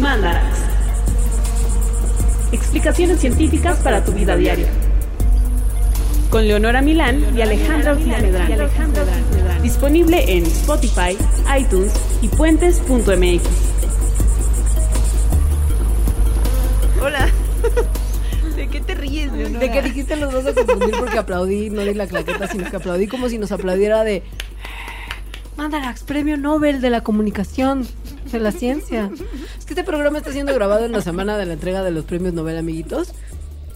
Mandarax. Explicaciones científicas para tu vida diaria. Con Leonora Milán y Alejandra Ortiz Medrano. Disponible en Spotify, iTunes y puentes.mx. Hola. ¿De qué te ríes, Leonora? De que dijiste los dos a confundir porque aplaudí, no di la claqueta, sino que aplaudí como si nos aplaudiera de Mandarax, premio Nobel de la comunicación, de la ciencia. Es que este programa está siendo grabado en la semana de la entrega de los premios Nobel, amiguitos.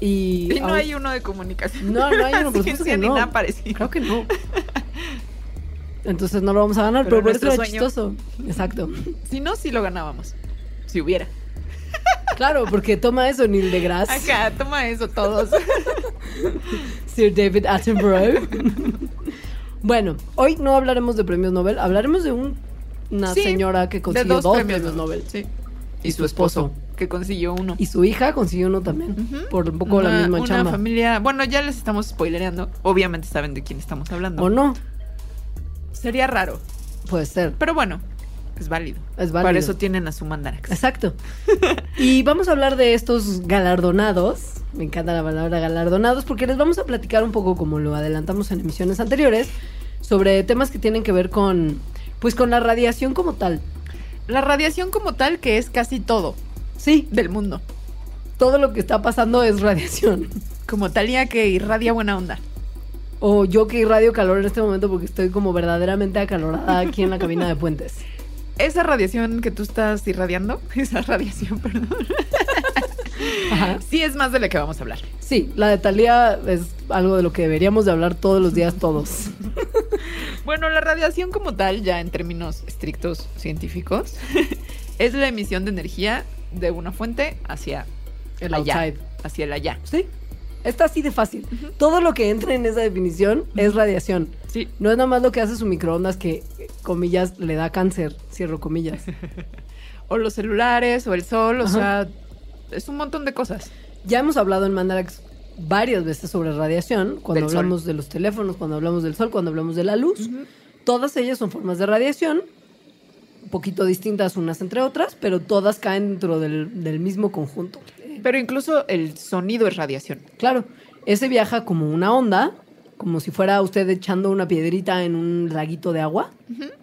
Y, Y no hay uno de comunicación. No, no hay uno, por supuesto que ni no. nada parecido. Creo que no. Entonces no lo vamos a ganar, Pero pero, por eso sueño. chistoso. Exacto. Si no, sí lo ganábamos. Si hubiera. Claro, porque toma eso, Neil deGrasse, Acá, toma eso todos. Sir David Attenborough. bueno, hoy no hablaremos de premios Nobel, hablaremos de un- una Sí, señora que consiguió dos, dos, premios, premios Nobel. Sí. Y su esposo, que consiguió uno. Y su hija consiguió uno también, por un poco la Una- misma una chamba. familia. Bueno, ya les estamos spoilereando. Obviamente saben de quién estamos hablando. ¿O no? Sería raro. Puede ser. Pero bueno, es válido. Es válido. Para eso tienen a su mandarax. Exacto. Y vamos a hablar de estos galardonados. Me encanta la palabra galardonados porque les vamos a platicar un poco, como lo adelantamos en emisiones anteriores, sobre temas que tienen que ver con, pues, con la radiación como tal. La radiación como tal, que es casi todo Sí, del mundo. todo lo que está pasando es radiación. Como Talía que irradia buena onda. O yo que irradio calor en este momento porque estoy como verdaderamente acalorada aquí en la cabina de puentes. Esa radiación que tú estás irradiando, esa radiación, perdón, Ajá. sí es más de la que vamos a hablar. Sí, la de Talía es algo de lo que deberíamos de hablar todos los días todos. Bueno, la radiación como tal, ya en términos estrictos científicos, es la emisión de energía de una fuente hacia El allá. outside. Hacia el allá. Sí, está así de fácil. Todo lo que entra en esa definición es radiación. Sí. No es nada más lo que hace su microondas que, comillas, le da cáncer, cierro comillas. O los celulares, o el sol, o Ajá. sea, es un montón de cosas. Ya hemos hablado en Mandarax varias veces sobre radiación, cuando Del sol. hablamos de los teléfonos, cuando hablamos del sol, cuando hablamos de la luz. Todas ellas son formas de radiación, un poquito distintas unas entre otras, pero todas caen dentro del, del mismo conjunto. Pero incluso el sonido es radiación. Claro, ese viaja como una onda, como si fuera usted echando una piedrita en un laguito de agua.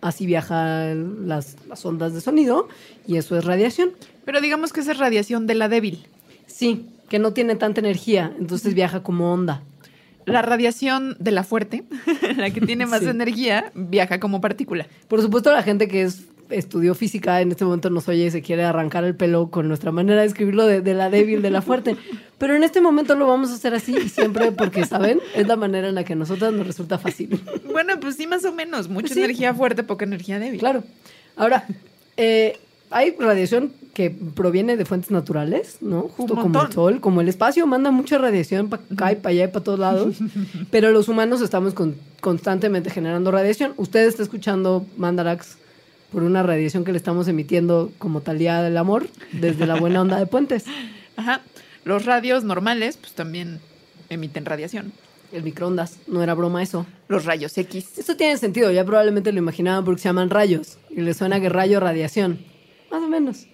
Así viajan las, las ondas de sonido y eso es radiación. Pero digamos que esa es radiación de la débil. Sí, que no tiene tanta energía, entonces viaja como onda. La radiación de la fuerte, la que tiene más Sí. energía, viaja como partícula. Por supuesto, la gente que es, estudió física en este momento nos oye y se quiere arrancar el pelo con nuestra manera de escribirlo de, de la débil, de la fuerte. Pero en este momento lo vamos a hacer así y siempre porque, ¿saben? Es la manera en la que a nosotras nos resulta fácil. Bueno, pues sí, más o menos. Mucha Sí. energía fuerte, poca energía débil. Claro. Ahora, eh, hay radiación que proviene de fuentes naturales, ¿no? Justo como el sol, como el espacio manda mucha radiación para acá y para allá y para todos lados, pero los humanos estamos con- constantemente generando radiación. Usted está escuchando Mandarax por una radiación que le estamos emitiendo como talía del amor desde la buena onda de puentes. Ajá. Los radios normales, pues también emiten radiación. El microondas, no era broma eso. Los rayos X. Esto tiene sentido, ya probablemente lo imaginaban porque se llaman rayos y le suena que rayo radiación. Más o menos.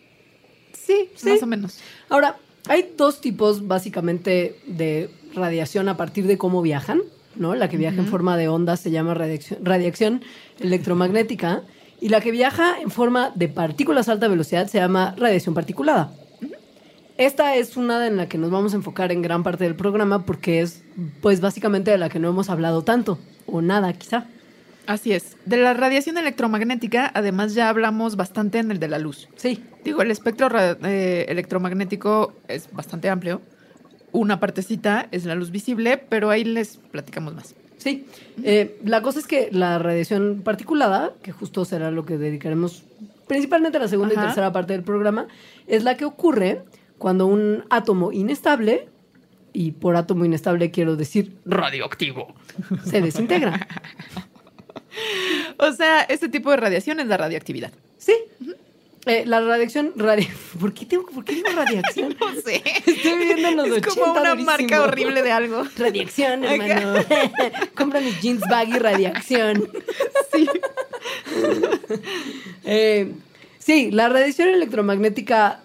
Sí, Sí. más o menos. Ahora, hay dos tipos básicamente de radiación a partir de cómo viajan, ¿no? La que viaja en forma de ondas se llama radiación, radiación electromagnética y la que viaja en forma de partículas a alta velocidad se llama radiación particulada. Esta es una en la que nos vamos a enfocar en gran parte del programa porque es, pues, básicamente de la que no hemos hablado tanto, o nada, quizá. Así es. De la radiación electromagnética, además ya hablamos bastante en el de la luz. Sí, Digo, el espectro eh, electromagnético es bastante amplio. Una partecita es la luz visible, pero ahí les platicamos más. Sí, Eh, la cosa es que la radiación particulada, que justo será lo que dedicaremos principalmente a la segunda y tercera parte del programa, es la que ocurre cuando un átomo inestable, y por átomo inestable quiero decir radioactivo, se desintegra. O sea, este tipo de radiación es la radioactividad. Sí. Eh, la radiación, radi- ¿por qué, tengo, ¿por qué digo radiación? No sé. Estoy viviendo en los es 80 como una durísimo. marca horrible de algo. Radiación, hermano. Compra mis jeans baggy radiación. Sí. Eh, sí, la radiación electromagnética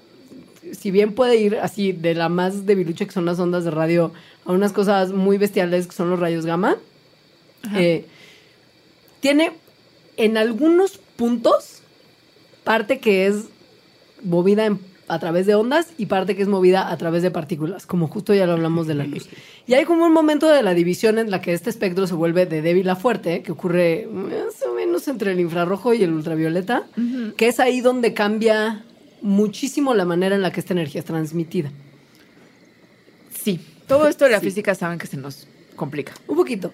si bien puede ir así de la más debilucha que son las ondas de radio a unas cosas muy bestiales que son los rayos gamma, eh, tiene en algunos puntos parte que es movida en- a través de ondas y parte que es movida a través de partículas, como justo ya lo hablamos de la luz. Y hay como un momento de la división en la que este espectro se vuelve de débil a fuerte, que ocurre más o menos entre el infrarrojo y el ultravioleta, que es ahí donde cambia muchísimo la manera en la que esta energía es transmitida. Sí. Todo esto de la Sí. física saben que se nos complica. Un poquito.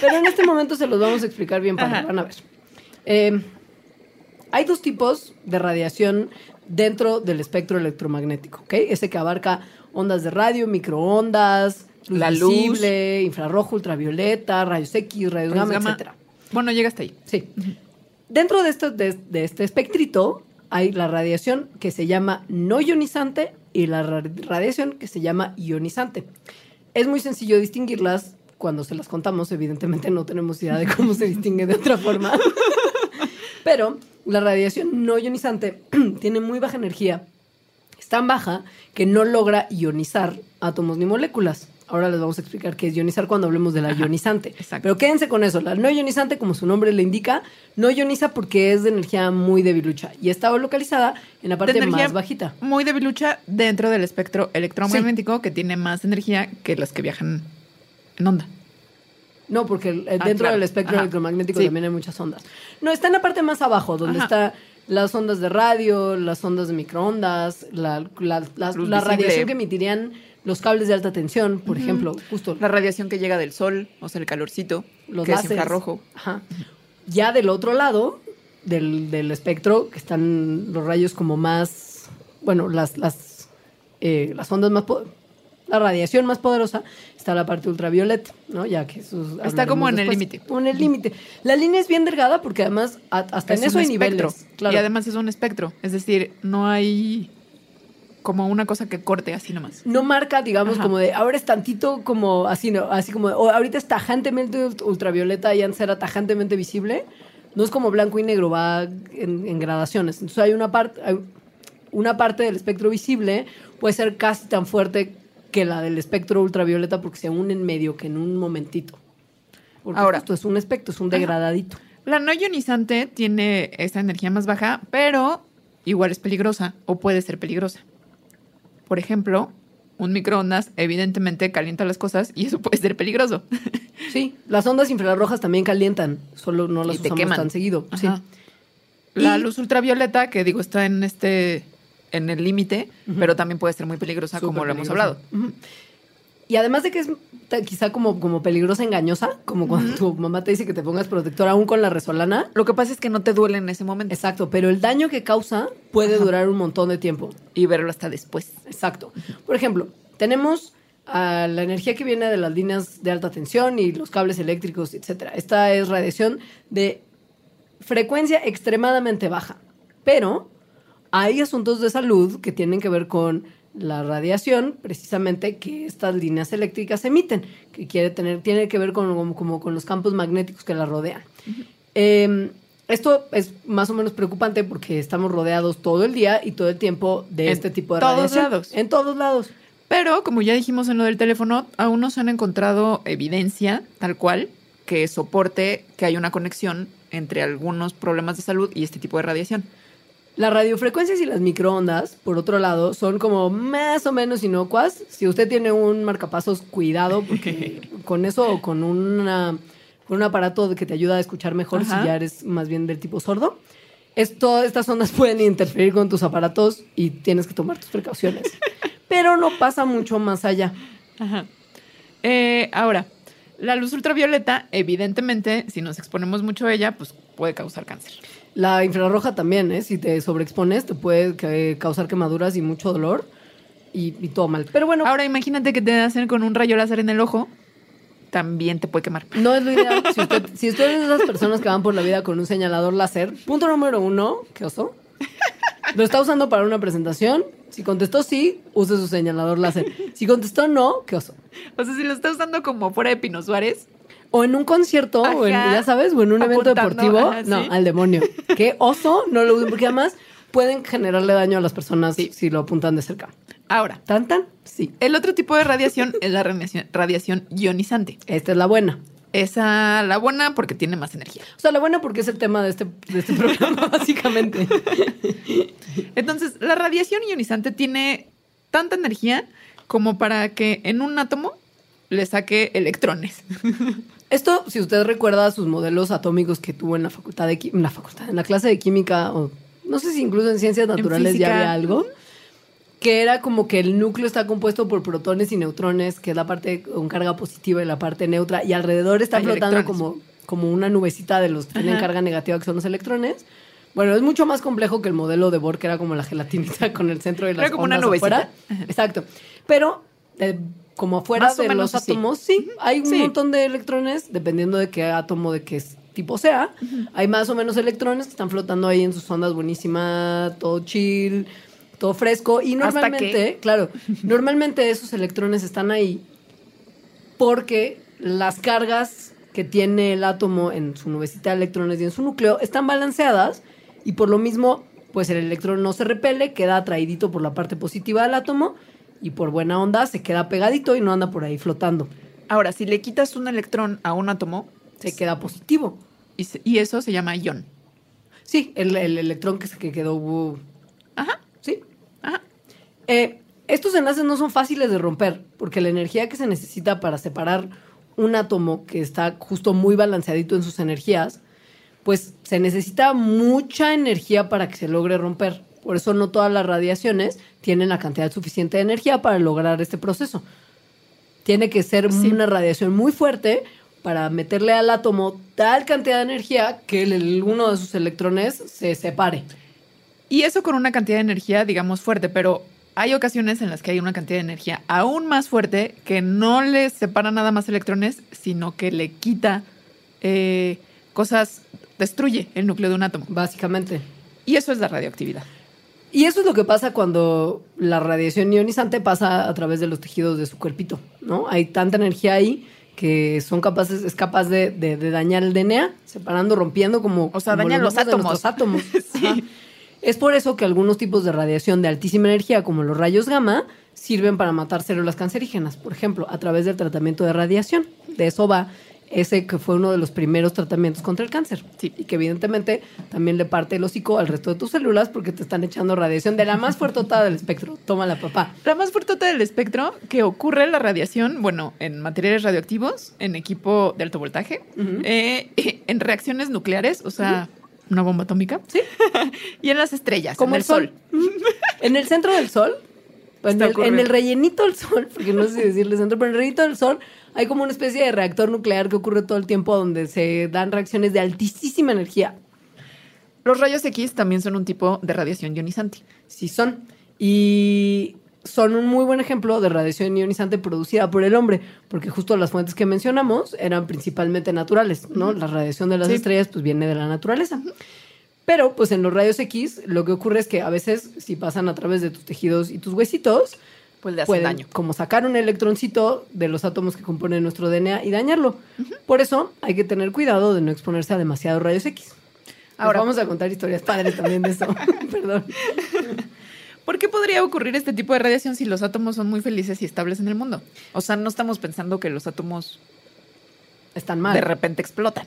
Pero en este momento se los vamos a explicar bien para van a ver. Eh, hay dos tipos de radiación dentro del espectro electromagnético, ¿ok? Ese que abarca ondas de radio, microondas, luz La luz. visible, infrarrojo, ultravioleta, rayos X, rayos gamma, Gamma. etcétera. Bueno, llega hasta ahí. Sí. Dentro de, esto, de, de este espectrito hay la radiación que se llama no ionizante y la ra- radiación que se llama ionizante. Es muy sencillo distinguirlas. Cuando se las contamos, evidentemente no tenemos idea de cómo se distingue de otra forma. Pero la radiación no ionizante tiene muy baja energía. Es tan baja que no logra ionizar átomos ni moléculas. Ahora les vamos a explicar qué es ionizar cuando hablemos de la ionizante. exacto. Pero quédense con eso. La no ionizante, como su nombre le indica, no ioniza porque es de energía muy debilucha y está localizada en la parte De más bajita. Muy debilucha dentro del espectro electromagnético que tiene más energía que las que viajan en onda. No, porque Ah, dentro claro. del espectro Ajá. electromagnético Sí. también hay muchas ondas. No, está en la parte más abajo, donde Ajá. está las ondas de radio, las ondas de microondas, la, la- la- Luz la visible. radiación que emitirían los cables de alta tensión, por ejemplo, justo La radiación que llega del sol, o sea, el calorcito, los que láseres. es infrarrojo. Ajá. Ya del otro lado del, del espectro, que están los rayos como más, bueno, las, las, eh, las ondas más, la radiación más poderosa, está la parte ultravioleta, ¿no? Ya que Está como en el límite. En el límite. La línea es bien delgada porque además a- hasta Es en eso hay espectro. niveles. Claro. Y además es un espectro. Es decir, no hay como una cosa que corte así nomás. no marca, digamos, Ajá. como de ahora es tantito como así, no, así como, de, ahorita es tajantemente ult- ultravioleta y antes era tajantemente visible. No es como blanco y negro, va en, en gradaciones. Entonces hay una parte, una parte del espectro visible puede ser casi tan fuerte que la del espectro ultravioleta porque se unen medio que en un momentito. Porque Ahora. esto es un espectro, es un degradadito. La no ionizante tiene esta energía más baja, pero igual es peligrosa o puede ser peligrosa. Por ejemplo, un microondas evidentemente calienta las cosas y eso puede ser peligroso. Sí, las ondas infrarrojas también calientan, solo no las Y te usamos queman. tan seguido. Sí. La Y- luz ultravioleta, que digo, está en este en el límite, pero también puede ser muy peligrosa, como lo hemos hablado. Y además de que es quizá como, como peligrosa, engañosa, como cuando tu mamá te dice que te pongas protector aún con la resolana. Lo que pasa es que no te duele en ese momento Exacto, pero el daño que causa puede Ajá. durar un montón de tiempo. y verlo hasta después. Exacto. Por ejemplo, tenemos a la energía que viene de las líneas de alta tensión y los cables eléctricos, etcétera. Esta es radiación de frecuencia extremadamente baja. Pero hay asuntos de salud que tienen que ver con la radiación, precisamente que estas líneas eléctricas emiten, que quiere tener, tiene que ver con, como- como con los campos magnéticos que la rodean. Eh, esto es más o menos preocupante porque estamos rodeados todo el día y todo el tiempo de En este tipo de todos radiación. lados. En todos lados. Pero, como ya dijimos en lo del teléfono, aún no se han encontrado evidencia tal cual que soporte que hay una conexión entre algunos problemas de salud y este tipo de radiación. Las radiofrecuencias y las microondas, por otro lado, son como más o menos inocuas. Si usted tiene un marcapasos, cuidado, porque con eso o con, una, con un aparato que te ayuda a escuchar mejor Ajá. si ya eres más bien del tipo sordo. Esto, estas ondas pueden interferir con tus aparatos y tienes que tomar tus precauciones. Pero no pasa mucho más allá. Ajá. Eh, ahora, la luz ultravioleta, evidentemente, si nos exponemos mucho a ella, pues puede causar cáncer. La infrarroja también, ¿eh? Si te sobreexpones, te puede eh, causar quemaduras y mucho dolor y, y todo mal. Pero bueno, Ahora, imagínate que te hacen con un rayo láser en el ojo, también te puede quemar. no es lo ideal. Si usted, si usted es de esas personas que van por la vida con un señalador láser, punto número uno, ¿qué oso? Lo está usando para una presentación. Si contestó sí, use su señalador láser. Si contestó no, ¿qué oso? O sea, si lo está usando como fuera de Pino Suárez, O en un concierto, o en, ya sabes, o en un evento Apuntando, deportivo. ajá, no, al demonio. Qué oso, no lo usen, porque además pueden generarle daño a las personas Sí. si lo apuntan de cerca. Ahora, ¿Tan, tan? Sí. el otro tipo de radiación es la radiación, radiación ionizante. Esta es la buena. Esa la buena porque tiene más energía. O sea, la buena porque es el tema de este, de este programa, básicamente. Entonces, la radiación ionizante tiene tanta energía como para que en un átomo le saque electrones. Esto, si usted recuerda sus modelos atómicos que tuvo en la facultad de en la facultad, en la clase de química, o no sé si incluso en ciencias naturales ya había algo, que era como que el núcleo está compuesto por protones y neutrones, que es la parte con carga positiva y la parte neutra, y alrededor está Hay flotando como, como una nubecita de los que tienen carga negativa, que son los electrones. Bueno, es mucho más complejo que el modelo de Bohr, que era como la gelatinita con el centro de las Era como una nubecita. afuera. Exacto. Pero eh, como afuera Más de los así. átomos, sí, hay un Sí. montón de electrones, dependiendo de qué átomo, de qué tipo sea. Hay más o menos electrones que están flotando ahí en sus ondas buenísima, todo chill, todo fresco. Y normalmente, claro, normalmente esos electrones están ahí porque las cargas que tiene el átomo en su nubecita de electrones y en su núcleo están balanceadas y por lo mismo, pues el electrón no se repele, queda atraídito por la parte positiva del átomo y por buena onda se queda pegadito y no anda por ahí flotando. Ahora, si le quitas un electrón a un átomo, Se queda positivo. y, se- y eso se llama ion. Sí, el, el electrón que, se, que quedó... uh, Ajá, sí. ajá. Eh, estos enlaces no son fáciles de romper, porque la energía que se necesita para separar un átomo que está justo muy balanceadito en sus energías, pues se necesita mucha energía para que se logre romper. Por eso no todas las radiaciones tienen la cantidad suficiente de energía para lograr este proceso. Tiene que ser Sí. una radiación muy fuerte para meterle al átomo tal cantidad de energía que el- uno de sus electrones se separe. Y eso con una cantidad de energía, digamos, fuerte, pero hay ocasiones en las que hay una cantidad de energía aún más fuerte que no le separa nada más electrones, sino que le quita eh, cosas, destruye el núcleo de un átomo. Básicamente. Y eso es la radioactividad. Y eso es lo que pasa cuando la radiación ionizante pasa a través de los tejidos de su cuerpito, ¿no? Hay tanta energía ahí que son capaces, es capaz de, de- de dañar el DNA, separando, rompiendo como... O sea, como daña los átomos. nuestros átomos. Sí. Es por eso que algunos tipos de radiación de altísima energía, como los rayos gamma, sirven para matar células cancerígenas, por ejemplo, a través del tratamiento de radiación. De eso va ese que fue uno de los primeros tratamientos contra el cáncer. Sí. Y que evidentemente también le parte el hocico al resto de tus células porque te están echando radiación de la más fuertota del espectro. Tómala, papá. La más fuertota del espectro que ocurre la radiación, bueno, en materiales radioactivos, en equipo de alto voltaje, eh, en reacciones nucleares, o sea, una bomba atómica, Sí. y en las estrellas, Como en el sol. En el centro del sol, en el, en el rellenito del sol, porque no sé si decirle centro, pero en el rellenito del sol hay como una especie de reactor nuclear que ocurre todo el tiempo donde se dan reacciones de altísima energía. Los rayos X también son un tipo de radiación ionizante. Sí son. Y son un muy buen ejemplo de radiación ionizante producida por el hombre, porque justo las fuentes que mencionamos eran principalmente naturales, ¿no? La radiación de las Sí. estrellas pues viene de la naturaleza. Pero pues en los rayos X lo que ocurre es que a veces si pasan a través de tus tejidos y tus huesitos, Pues le hacen pueden daño. como sacar un electroncito de los átomos que componen nuestro DNA y dañarlo. Por eso hay que tener cuidado de no exponerse a demasiados rayos X. Ahora Ahora- vamos a contar historias padres también de eso. Perdón. ¿Por qué podría ocurrir este tipo de radiación si los átomos son muy felices y estables en el mundo? O sea, no estamos pensando que los átomos Están mal. de repente explotan.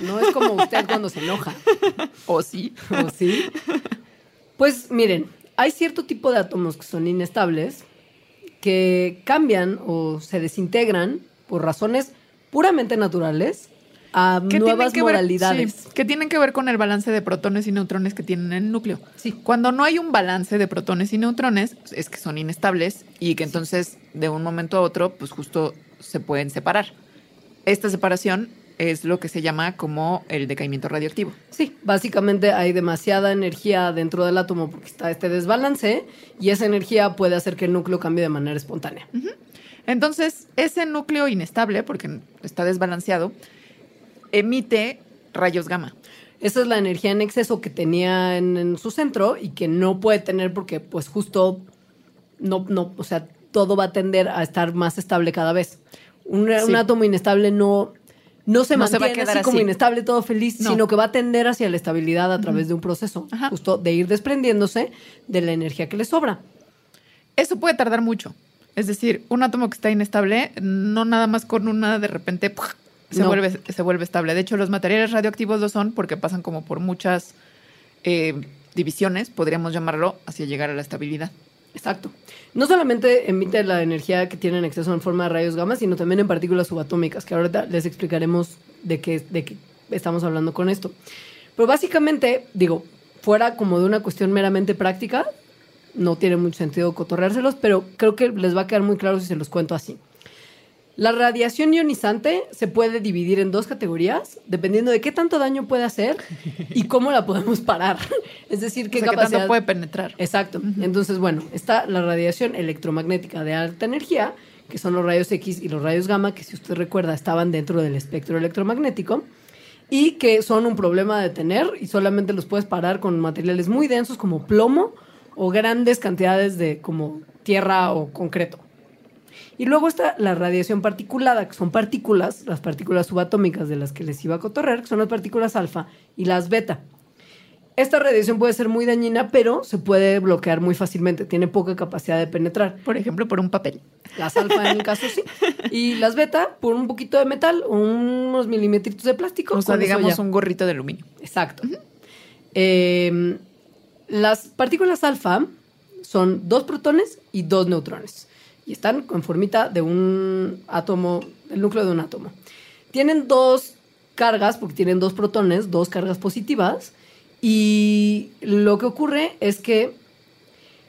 No es como usted cuando se enoja. ¿O sí? ¿O sí? Pues miren, hay cierto tipo de átomos que son inestables, que cambian o se desintegran por razones puramente naturales a nuevas que ver- modalidades. sí, que tienen que ver con el balance de protones y neutrones que tienen en el núcleo. Sí. Cuando no hay un balance de protones y neutrones, es que son inestables y que entonces de un momento a otro, pues justo se pueden separar. Esta separación es lo que se llama como el decaimiento radioactivo. Sí, básicamente hay demasiada energía dentro del átomo porque está este desbalance y esa energía puede hacer que el núcleo cambie de manera espontánea. Entonces, ese núcleo inestable, porque está desbalanceado, emite rayos gamma. Esa es la energía en exceso que tenía en, en su centro y que no puede tener porque pues justo no, no, o sea, todo va a tender a estar más estable cada vez. Un, Sí. un átomo inestable no, no se No se va a mantiene quedar así como inestable, todo feliz, No. sino que va a tender hacia la estabilidad a través de un proceso, Ajá. justo de ir desprendiéndose de la energía que le sobra. Eso puede tardar mucho. Es decir, un átomo que está inestable, no nada más con una de repente se, No. vuelve, se vuelve estable. De hecho, los materiales radioactivos lo son porque pasan como por muchas eh, divisiones, podríamos llamarlo, hacia llegar a la estabilidad. Exacto. No solamente emite la energía que tiene en exceso en forma de rayos gamma, sino también en partículas subatómicas, que ahorita les explicaremos de qué, de qué estamos hablando con esto. Pero básicamente, digo, fuera como de una cuestión meramente práctica, no tiene mucho sentido cotorreárselos, pero creo que les va a quedar muy claro si se los cuento así. La radiación ionizante se puede dividir en dos categorías, dependiendo de qué tanto daño puede hacer y cómo la podemos parar. Es decir, qué O sea, que capacidad tanto puede penetrar. Exacto. Entonces, bueno, está la radiación electromagnética de alta energía, que son los rayos X y los rayos gamma, que si usted recuerda estaban dentro del espectro electromagnético, y que son un problema de tener y solamente los puedes parar con materiales muy densos como plomo o grandes cantidades de como tierra o concreto. Y luego está la radiación particulada, que son partículas, las partículas subatómicas de las que les iba a cotorrer, que son las partículas alfa y las beta. Esta radiación puede ser muy dañina, pero se puede bloquear muy fácilmente. Tiene poca capacidad de penetrar. Por ejemplo, por un papel. Las alfa en el caso sí. Y las beta por un poquito de metal o unos milimetritos de plástico. O sea, digamos un gorrito de aluminio. Exacto. Eh, las partículas alfa son dos protones y dos neutrones. Y están en formita de un átomo, el núcleo de un átomo. Tienen dos cargas, porque tienen dos protones, dos cargas positivas. Y lo que ocurre es que,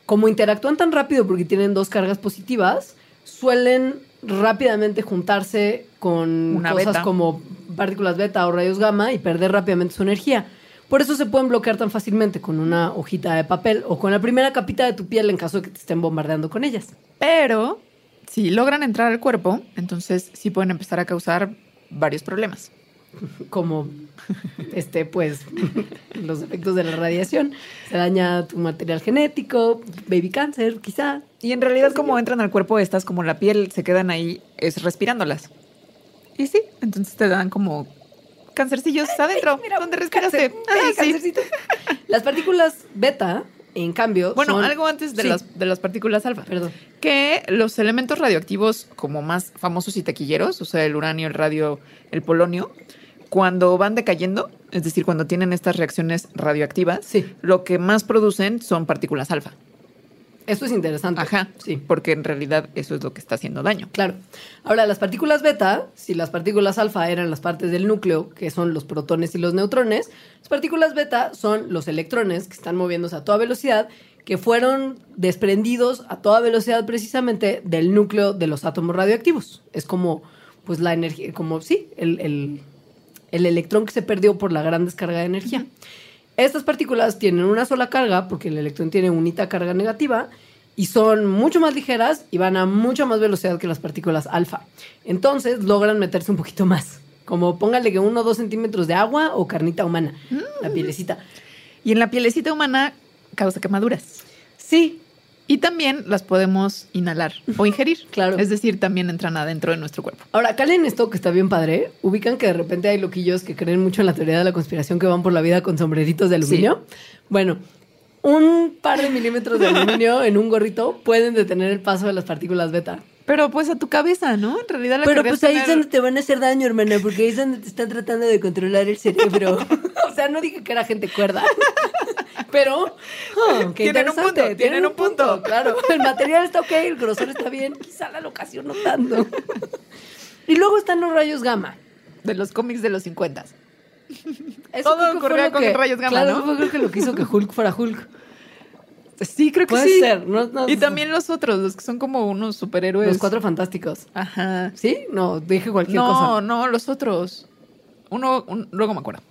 como interactúan tan rápido porque tienen dos cargas positivas, suelen rápidamente juntarse con Una cosas beta. como partículas beta o rayos gamma y perder rápidamente su energía. Por eso se pueden bloquear tan fácilmente con una hojita de papel o con la primera capita de tu piel en caso de que te estén bombardeando con ellas. Pero si logran entrar al cuerpo, entonces sí pueden empezar a causar varios problemas. Como, este, pues, los efectos de la radiación. Se daña tu material genético, baby cáncer, quizá. Y en realidad, como entran al cuerpo estas, como la piel, se quedan ahí, es respirándolas. Y sí, entonces te dan como cancercillos adentro, donde respiraste. Cáncer, sí. cáncercito. Las partículas beta, en cambio, Bueno, son- algo antes de, Sí, las, de las partículas alfa. Perdón. Que los elementos radioactivos como más famosos y taquilleros, o sea, el uranio, el radio, el polonio, cuando van decayendo, es decir, cuando tienen estas reacciones radioactivas, Sí. lo que más producen son partículas alfa. Esto es interesante. Ajá, Sí. porque en realidad eso es lo que está haciendo daño. Claro. Ahora, las partículas beta, si las partículas alfa eran las partes del núcleo, que son los protones y los neutrones, las partículas beta son los electrones que están moviéndose a toda velocidad, que fueron desprendidos a toda velocidad precisamente del núcleo de los átomos radioactivos. Es como, pues, la energía, como, sí, el, el- el electrón que se perdió por la gran descarga de energía. Estas partículas tienen una sola carga, porque el electrón tiene unita carga negativa, y son mucho más ligeras y van a mucha más velocidad que las partículas alfa. Entonces logran meterse un poquito más. Como póngale que uno o dos centímetros de agua o carnita humana, la pielecita. Y en la pielecita humana causa quemaduras. Sí, Y también las podemos inhalar o ingerir. Claro. Es decir, también entran adentro de nuestro cuerpo. Ahora, calen esto que está bien padre. Ubican que de repente hay loquillos que creen mucho en la teoría de la conspiración que van por la vida con sombreritos de aluminio. Bueno, un par de milímetros de aluminio en un gorrito pueden detener el paso de las partículas beta. Pero pues a tu cabeza, ¿no? En realidad la Pero pues ahí es donde te van a hacer daño, hermana, porque ahí es donde te están tratando de controlar el cerebro. o sea, no dije que era gente cuerda. Pero, oh, qué Tienen un punto, tienen un punto. Claro, el material está ok, el grosor está bien, quizá la locación no tanto. y luego están los rayos gamma. de los cómics de los 50. Eso Todo ocurría con que- rayos gamma, claro, ¿no? creo que lo que hizo que Hulk fuera Hulk. Sí, creo que Puede sí. ser, no- no- y también los otros, los que son como unos superhéroes. Los cuatro fantásticos. Ajá. ¿Sí? No, dije cualquier No, cosa. no, los otros. Uno, un- luego me acuerdo.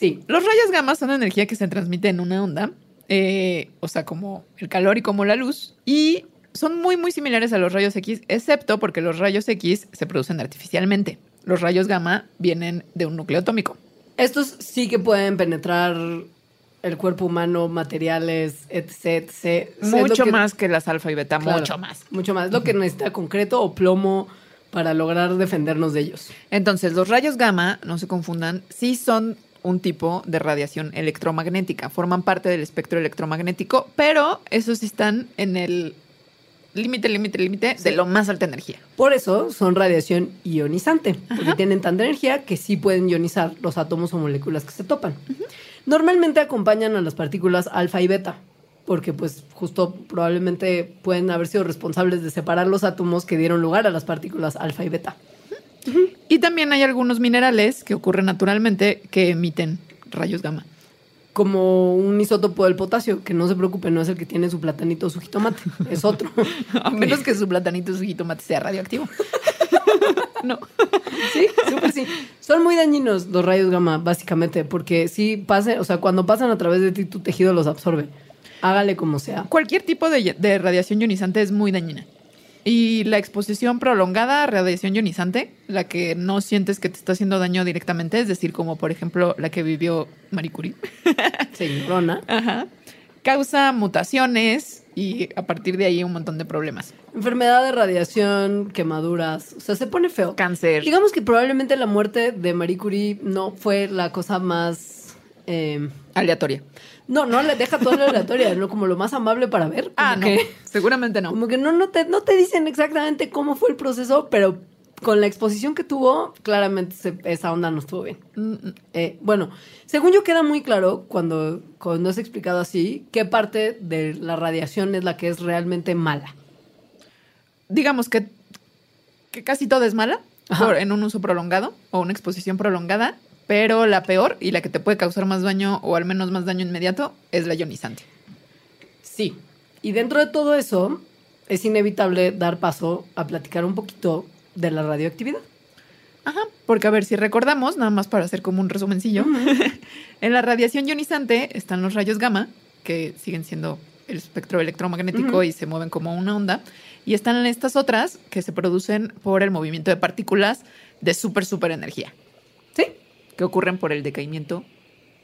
Sí. Los rayos gamma son energía que se transmite en una onda, eh, o sea, como el calor y como la luz, y son muy, muy similares a los rayos X, excepto porque los rayos X se producen artificialmente. Los rayos gamma vienen de un núcleo atómico. Estos sí que pueden penetrar el cuerpo humano, materiales, etc. Mucho que- más que las alfa y beta, Claro, mucho más. Mucho más. Lo que necesita concreto o plomo para lograr defendernos de ellos. Entonces, los rayos gamma, no se confundan, sí son un tipo de radiación electromagnética, forman parte del espectro electromagnético, pero esos sí están en el límite, límite, límite de lo más alta energía. Por eso son radiación ionizante, porque tienen tanta energía que sí pueden ionizar los átomos o moléculas que se topan. Normalmente acompañan a las partículas alfa y beta, porque pues justo probablemente pueden haber sido responsables de separar los átomos que dieron lugar a las partículas alfa y beta. Y también hay algunos minerales que ocurren naturalmente que emiten rayos gamma. Como un isótopo del potasio, que no se preocupe, no es el que tiene su platanito o su jitomate, es otro. A menos que su platanito y su jitomate sea radioactivo. no. Sí, súper sí. Son muy dañinos los rayos gamma, básicamente, porque sí pasan, o sea, cuando pasan a través de ti, tu tejido los absorbe. Hágale como sea. Cualquier tipo de, de radiación ionizante es muy dañina. Y la exposición prolongada a radiación ionizante, la que no sientes que te está haciendo daño directamente, es decir, como por ejemplo la que vivió Marie Curie, Señorona. Ajá. causa mutaciones y a partir de ahí un montón de problemas. Enfermedad de radiación, quemaduras. O sea, se pone feo. Cáncer. Digamos que probablemente la muerte de Marie Curie no fue la cosa más. Eh, Aleatoria. no, no le deja toda la aleatoria, no como lo más amable para ver. Ah, no. que- Seguramente no. Como que no, no, te, no te dicen exactamente cómo fue el proceso, pero con la exposición que tuvo, claramente se- esa onda no estuvo bien. Mm, mm. Eh, bueno, según yo queda muy claro cuando, cuando es explicado así, qué parte de la radiación es la que es realmente mala. Digamos que, que casi todo es mala por- en un uso prolongado o una exposición prolongada, pero la peor y la que te puede causar más daño o al menos más daño inmediato es la ionizante. Sí. Y dentro de todo eso, es inevitable dar paso a platicar un poquito de la radioactividad. Ajá, porque a ver, si recordamos, nada más para hacer como un resumencillo, en la radiación ionizante están los rayos gamma, que siguen siendo el espectro electromagnético y se mueven como una onda, y están estas otras que se producen por el movimiento de partículas de súper, súper energía, Sí, que ocurren por el decaimiento.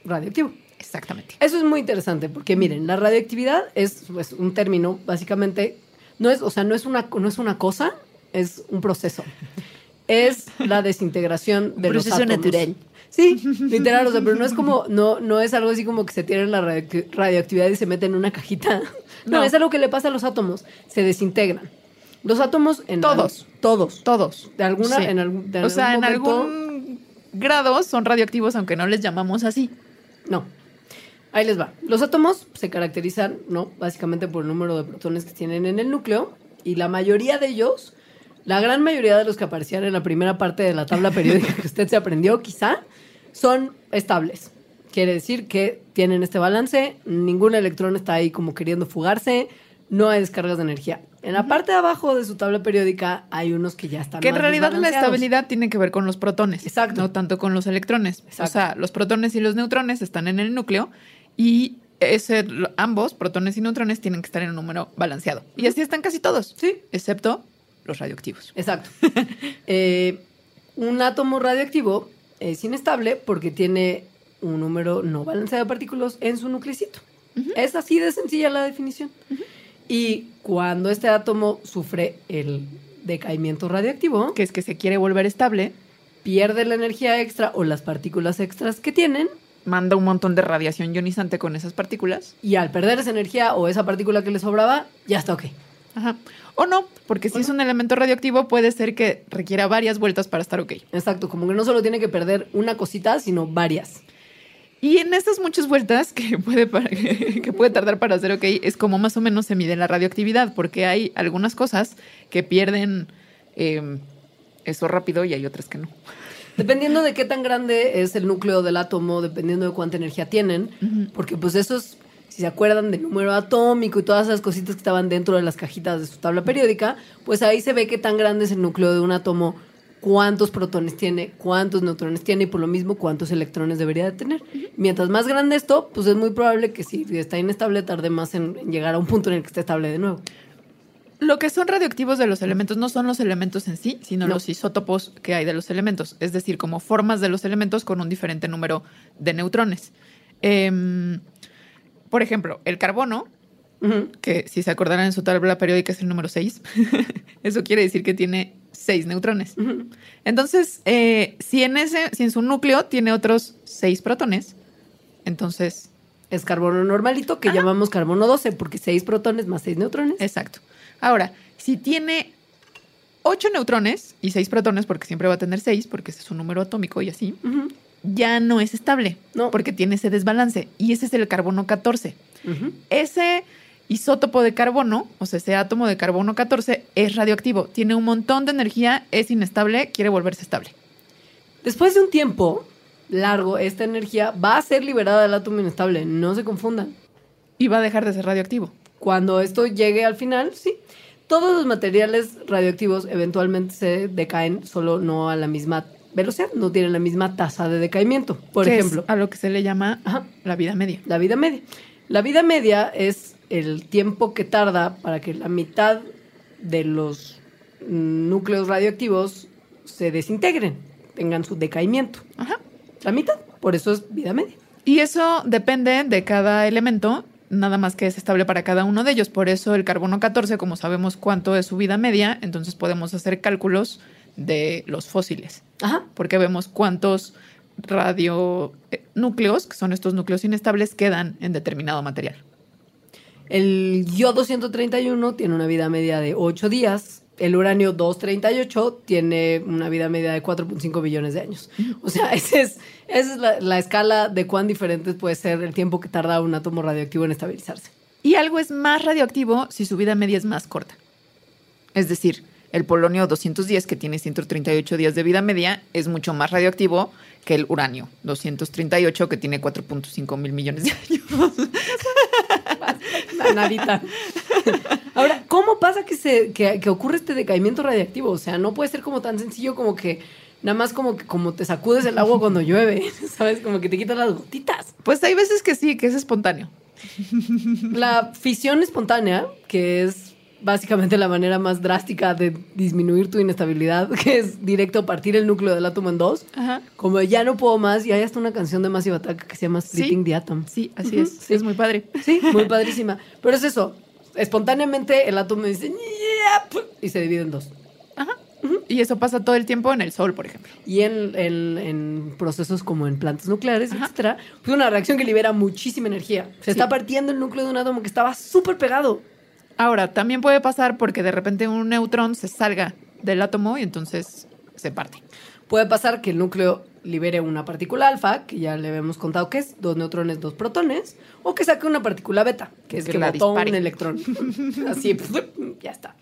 radioactivo. Exactamente. Eso es muy interesante porque miren, la radioactividad es pues, un término, básicamente, no es, o sea, no es una, no es una cosa, es un proceso. Es la desintegración de Un los proceso átomos. natural. Sí, literal, o sea, pero no es como, no, no es algo así como que se tiene la radio- radioactividad y se mete en una cajita. No, No. es algo que le pasa a los átomos, se desintegran. Los átomos en Todos. al- todos. Todos. De alguna, Sí. en algún, de o sea, en momento- algún grado son radioactivos, aunque no les llamamos así. No. Ahí les va. Los átomos se caracterizan, ¿no? Básicamente por el número de protones que tienen en el núcleo. Y la mayoría de ellos, la gran mayoría de los que aparecían en la primera parte de la tabla periódica que usted se aprendió, quizá, son estables. Quiere decir que tienen este balance, ningún electrón está ahí como queriendo fugarse, no hay descargas de energía. En la parte de abajo de su tabla periódica hay unos que ya están Que en más realidad la estabilidad tiene que ver con los protones. Exacto. No tanto con los electrones. O Exacto. sea, los protones y los neutrones están en el núcleo y ese, ambos, protones y neutrones, tienen que estar en un número balanceado. Y así están casi todos. Sí. Excepto los radioactivos. Exacto. Eh, un átomo radioactivo es inestable porque tiene un número no balanceado de partículas en su nuclecito. Es así de sencilla la definición. Y cuando este átomo sufre el decaimiento radioactivo, Que es que se quiere volver estable, pierde la energía extra o las partículas extras que tienen, manda un montón de radiación ionizante con esas partículas. y al perder esa energía o esa partícula que le sobraba, ya está ok. Ajá. O no, porque si es un elemento radioactivo, puede ser que requiera varias vueltas para estar ok. Exacto, como que no solo tiene que perder una cosita, sino varias. Y en estas muchas vueltas que puede, para- que puede tardar para hacer ok, es como más o menos se mide la radioactividad, porque hay algunas cosas que pierden eh, eso rápido y hay otras que no. Dependiendo de qué tan grande es el núcleo del átomo, dependiendo de cuánta energía tienen, porque pues esos, si se acuerdan del número atómico y todas esas cositas que estaban dentro de las cajitas de su tabla periódica, pues ahí se ve qué tan grande es el núcleo de un átomo, cuántos protones tiene, cuántos neutrones tiene y por lo mismo cuántos electrones debería de tener. Mientras más grande esto, pues es muy probable que si está inestable tarde más en, en llegar a un punto en el que esté estable de nuevo. Lo que son radioactivos de los elementos no son los elementos en sí, sino No. los isótopos que hay de los elementos, es decir, como formas de los elementos con un diferente número de neutrones. Em, por ejemplo, el carbono, que si se acordarán en su tabla periódica es el número 6, eso quiere decir que tiene 6 neutrones. Entonces, eh, si, en ese, si en su núcleo tiene otros 6 protones, entonces, Es carbono normalito que llamamos carbono 12 porque 6 protones más 6 neutrones. exacto. Ahora, si tiene 8 neutrones y 6 protones, porque siempre va a tener 6, porque ese es un número atómico y así, ya no es estable, No. porque tiene ese desbalance. Y ese es el carbono 14. Ujú. Ese isótopo de carbono, o sea, ese átomo de carbono 14, es radioactivo. Tiene un montón de energía, es inestable, quiere volverse estable. Después de un tiempo largo, esta energía va a ser liberada del átomo inestable. No se confundan. Y va a dejar de ser radioactivo. Cuando esto llegue al final, sí. Todos los materiales radioactivos eventualmente se decaen, solo no a la misma velocidad, no tienen la misma tasa de decaimiento. Por es ejemplo, a lo que se le llama Ajá. la vida media. la vida media. La vida media es el tiempo que tarda para que la mitad de los núcleos radioactivos se desintegren, tengan su decaimiento. Ajá. La mitad, por eso es vida media. Y eso depende de cada elemento, nada más que es estable para cada uno de ellos. Por eso el carbono 14, como sabemos cuánto es su vida media, entonces podemos hacer cálculos de los fósiles. Ajá. porque vemos cuántos radionúcleos, que son estos núcleos inestables, quedan en determinado material. El yodo 131 tiene una vida media de 8 días. El uranio 238 tiene una vida media de 4.5 billones de años. O sea, es, esa es la, la escala de cuán diferentes puede ser el tiempo que tarda un átomo radioactivo en estabilizarse. Y algo es más radioactivo si su vida media es más corta. Es decir, el polonio 210, que tiene 138 días de vida media, es mucho más radioactivo que el uranio 238, que tiene 4.5 mil millones de años. La nadita. Ahora, ¿cómo pasa que, se, que, que ocurre este decaimiento radiactivo? O sea, no puede ser como tan sencillo como que nada más como que como te sacudes el agua cuando llueve, ¿sabes? Como que te quitas las gotitas. Pues hay veces que sí, que es espontáneo. La fisión espontánea, que es básicamente la manera más drástica de disminuir tu inestabilidad, que es directo partir el núcleo del átomo en dos. Ajá. Como ya no puedo más, y hay hasta una canción de Massive Attack que se llama Splitting Sí. the Atom. Sí, así Ujú, es. sí. Es muy padre. Sí, muy padrísima. Pero es eso, espontáneamente el átomo dice y se divide en dos. Ajá. Y eso pasa todo el tiempo en el sol, por ejemplo. Y en, en- en procesos como en plantas nucleares, Ajá. etcétera, pues una reacción que libera muchísima energía. Se Sí. está partiendo el núcleo de un átomo que estaba súper pegado. Ahora, también puede pasar porque de repente un neutrón se salga del átomo y entonces se parte. Puede pasar que el núcleo libere una partícula alfa, que ya le habíamos contado que es dos neutrones, dos protones, o que saque una partícula beta, que es Que que, la botó un electrón. Así, ya está.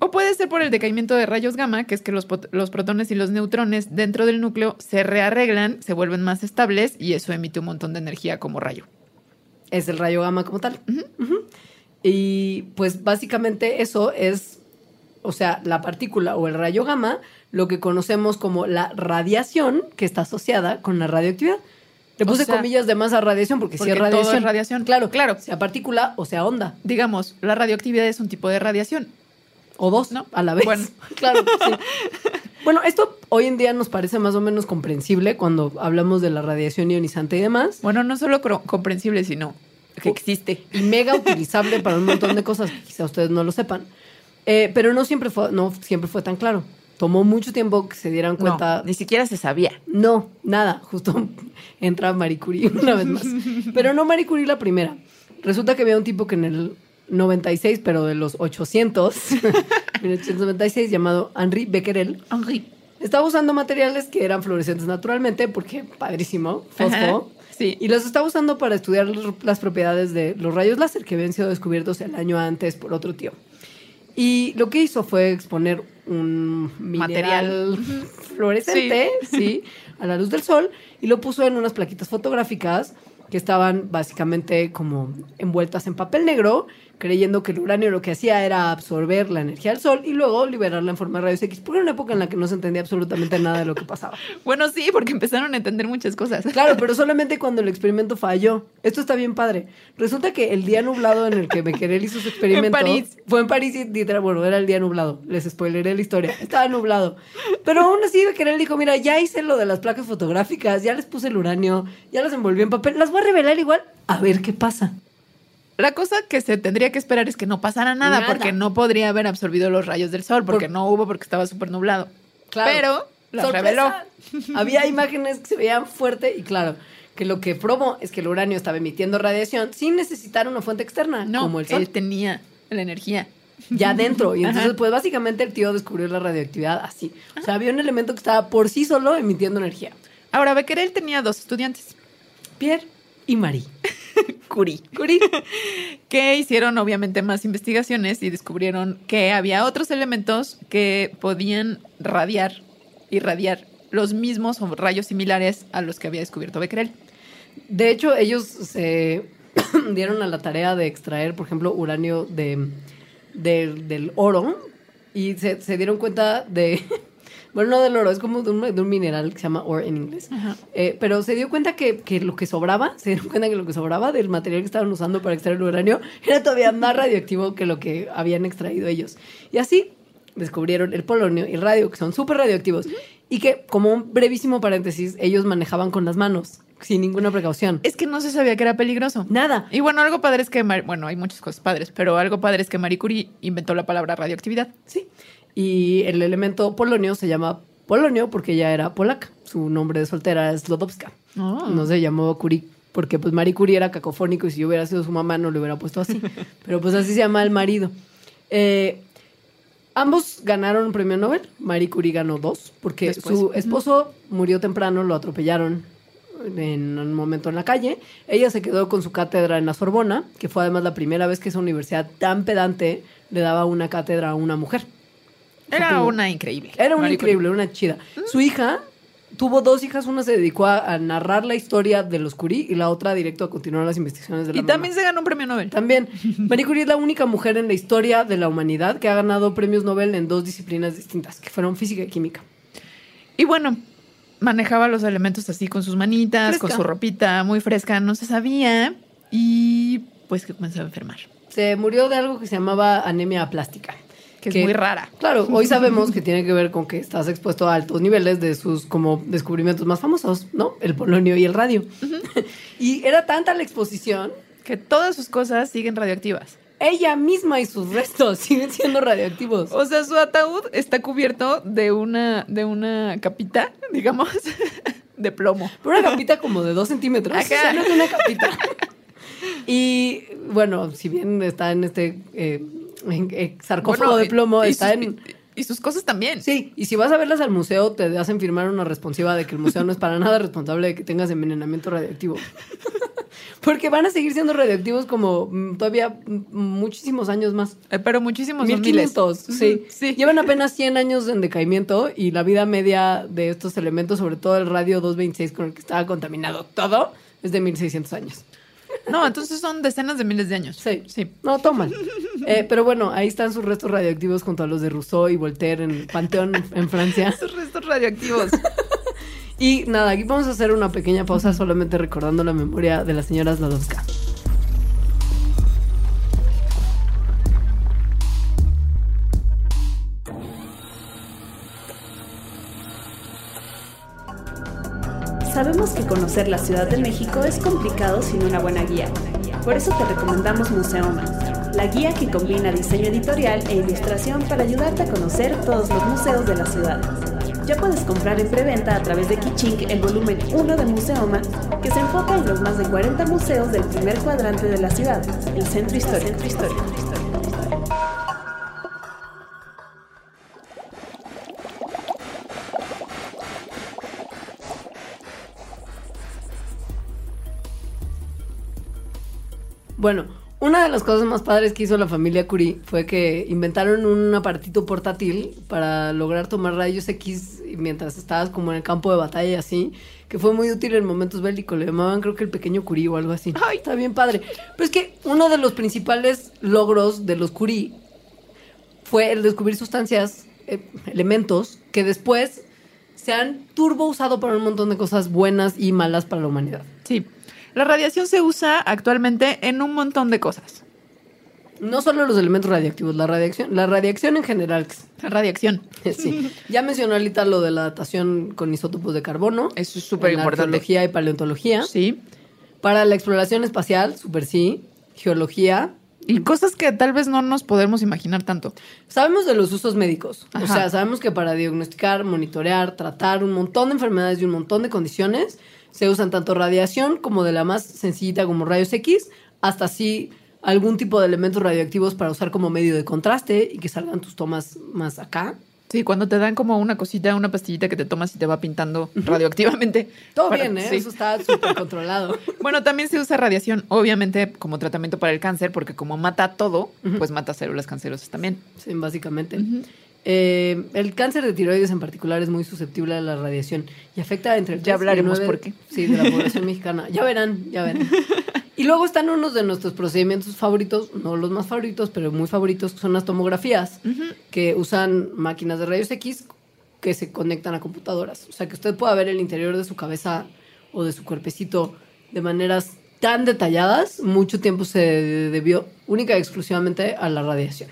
O puede ser por el decaimiento de rayos gamma, que es que los, protones y los neutrones dentro del núcleo se rearreglan, se vuelven más estables y eso emite un montón de energía como rayo. Es el rayo gamma como tal. Y pues básicamente eso es, o sea, la partícula o el rayo gamma, lo que conocemos como la radiación que está asociada con la radioactividad. Le O puse sea, comillas de más a radiación porque, porque si es todo es radiación. radiación. Claro, Claro. Sea partícula o sea onda. Digamos, la radioactividad es un tipo de radiación. O dos, No. A la vez. Bueno. claro, sí. Bueno, esto hoy en día nos parece más o menos comprensible cuando hablamos de la radiación ionizante y demás. Bueno, no solo comprensible, sino que existe. Y mega utilizable para un montón de cosas que quizá ustedes no lo sepan. Eh, pero no siempre, fue, no siempre fue tan claro. Tomó mucho tiempo que se dieran cuenta. No, ni siquiera se sabía. No, nada. Justo entra Marie Curie una vez más. Pero no Marie Curie la primera. Resulta que había un tipo que en el 96, pero de los 800, 1896, llamado Henri Becquerel, Henri. estaba usando materiales que eran fluorescentes naturalmente, porque padrísimo, fosfo. Ajá, sí. Y los estaba usando para estudiar las propiedades de los rayos láser que habían sido descubiertos el año antes por otro tío. Y lo que hizo fue exponer un Material. material fluorescente, sí. a la luz del sol, y lo puso en unas plaquitas fotográficas que estaban básicamente como envueltas en papel negro, creyendo que el uranio lo que hacía era absorber la energía del sol y luego liberarla en forma de rayos X, porque era una época en la que no se entendía absolutamente nada de lo que pasaba. Bueno, sí, porque empezaron a entender muchas cosas. Claro, pero solamente cuando el experimento falló. Esto está bien padre. Resulta que el día nublado en el que Becquerel hizo su experimento En París. fue en París y bueno, era el día nublado. Les spoileré la historia. Estaba nublado. Pero aún así Becquerel dijo, mira, ya hice lo de las placas fotográficas, ya les puse el uranio, ya las envolví en papel, las voy a revelar igual a ver qué pasa. La cosa que se tendría que esperar es que no pasara nada, Nada. porque no podría haber absorbido los rayos del sol, porque Por- no hubo, porque estaba súper nublado. Claro. Pero ¡Sorpresa! reveló. Había imágenes que se veían fuerte y claro, que lo que probó es que el uranio estaba emitiendo radiación sin necesitar una fuente externa, No, como el sol, él tenía la energía. ya dentro. Y entonces, Ajá. pues básicamente el tío descubrió la radioactividad así. O sea, había un elemento que estaba por sí solo emitiendo energía. Ahora, Becquerel tenía dos estudiantes, Pierre y Marie. Curie, Curie, que hicieron obviamente más investigaciones y descubrieron que había otros elementos que podían radiar, irradiar los mismos rayos similares a los que había descubierto Becquerel. De hecho, ellos se dieron a la tarea de extraer, por ejemplo, uranio de, de- del oro y se dieron cuenta de, bueno, no del oro, es como de un, de un mineral que se llama ore en inglés. Eh, pero se dio cuenta que, que lo que sobraba, se dieron cuenta que lo que sobraba del material que estaban usando para extraer el uranio era todavía más radioactivo que lo que habían extraído ellos. Y así descubrieron el polonio y el radio, que son súper radioactivos. Y que, como un brevísimo paréntesis, ellos manejaban con las manos, sin ninguna precaución. Es que no se sabía que era peligroso. Nada. Y bueno, algo padre es que, bueno, hay muchas cosas padres, pero algo padre es que Marie Curie inventó la palabra radioactividad. Sí. Y el elemento polonio se llama polonio porque ella era polaca. Su nombre de soltera es Lodowska. Oh. No se llamó Curie porque pues Marie Curie era cacofónico y si yo hubiera sido su mamá no le hubiera puesto así. Pero pues así se llama el marido. Eh, ambos ganaron un premio Nobel. Marie Curie ganó dos porque Después. su esposo murió temprano, lo atropellaron en un momento en la calle. Ella se quedó con su cátedra en la Sorbona, que fue además la primera vez que esa universidad tan pedante le daba una cátedra a una mujer. Era una increíble. Era una Marie Curie. increíble, una chida. Su hija tuvo dos hijas, una se dedicó a, a narrar la historia de los Curie y la otra directo a continuar las investigaciones de la Y mamá. también se ganó un premio Nobel. También, Marie Curie es la única mujer en la historia de la humanidad que ha ganado premios Nobel en dos disciplinas distintas, que fueron física y química. Y bueno, manejaba los elementos así con sus manitas, Fresca. con su ropita muy fresca, no se sabía. Y pues que comenzó a enfermar. Se murió de algo que se llamaba anemia plástica. Que es muy rara. Claro, hoy sabemos que tiene que ver con que estás expuesto a altos niveles de sus como descubrimientos más famosos, ¿no? El polonio y el radio. y era tanta la exposición Que todas sus cosas siguen radioactivas. ella misma y sus restos siguen siendo radioactivos. O sea, su ataúd está cubierto de una, de una capita, digamos, de plomo. Una capita como de dos centímetros. Ajá. O sea, no es una capita. Y bueno, si bien está en este eh, en- eh, sarcófago Bueno, de plomo, y- está sus- en. Y sus cosas también. Sí, y si vas a verlas al museo, te hacen firmar una responsiva de que el museo no es para nada responsable de que tengas envenenamiento radioactivo. Porque van a seguir siendo radioactivos como mm, todavía mm, muchísimos años más. Eh, Pero muchísimos son miles. 1500, sí. Ujú, sí. Llevan apenas 100 años en decaimiento y la vida media de estos elementos, sobre todo el radio 226 con el que estaba contaminado todo, es de 1600 años. No, entonces son decenas de miles de años. Sí. Sí. No, toman. Eh, pero bueno, ahí están sus restos radioactivos junto a los de Rousseau y Voltaire en el Panteón en Francia. Esos restos radioactivos. Y nada, aquí vamos a hacer una pequeña pausa solamente recordando la memoria de la señora Sladowska. Sabemos que conocer la Ciudad de México es complicado sin una buena guía. Por eso te recomendamos Museoma, la guía que combina diseño editorial e ilustración para ayudarte a conocer todos los museos de la ciudad. Ya puedes comprar en preventa a través de Kichink el volumen 1 de Museoma, que se enfoca en los más de 40 museos del primer cuadrante de la ciudad, el Centro Histórico. Bueno, una de las cosas más padres que hizo la familia Curie fue que inventaron un aparatito portátil para lograr tomar rayos X mientras estabas como en el campo de batalla así, que fue muy útil en momentos bélicos. Le llamaban creo que el pequeño Curie o algo así. Ay. está bien padre. Pero es que uno de los principales logros de los Curie fue el descubrir sustancias, eh, elementos, que después se han turbo usado para un montón de cosas buenas y malas para la humanidad. Sí. La radiación se usa actualmente en un montón de cosas. No solo los elementos radiactivos, la radiación, la radiación en general. La radiación. Sí. Ya mencionó ahorita lo de la datación con isótopos de carbono. Eso es súper importante. arqueología y paleontología. Sí. Para la exploración espacial, super sí. Geología. Y cosas que tal vez no nos podemos imaginar tanto. Sabemos de los usos médicos. O sea, sabemos que para diagnosticar, monitorear, tratar un montón de enfermedades y un montón de condiciones, se usan tanto radiación como de la más sencillita como rayos X, hasta así algún tipo de elementos radioactivos para usar como medio de contraste y que salgan tus tomas más acá. Sí, cuando te dan como una cosita, una pastillita que te tomas y te va pintando radioactivamente. Todo Para- bien, ¿eh? sí. Eso está súper controlado. Bueno, también se usa radiación, obviamente, como tratamiento para el cáncer, porque como mata todo, pues mata células cancerosas también. Sí, básicamente. Eh, el cáncer de tiroides en particular es muy susceptible a la radiación y afecta entre el Ya 3 y hablaremos nueve- por qué. Sí, de la población mexicana. Ya verán, ya verán. Y luego están unos de nuestros procedimientos favoritos, no los más favoritos, pero muy favoritos, que son las tomografías, que usan máquinas de rayos X que se conectan a computadoras. O sea, que usted pueda ver el interior de su cabeza o de su cuerpecito de maneras tan detalladas, mucho tiempo se debió única y exclusivamente a la radiación.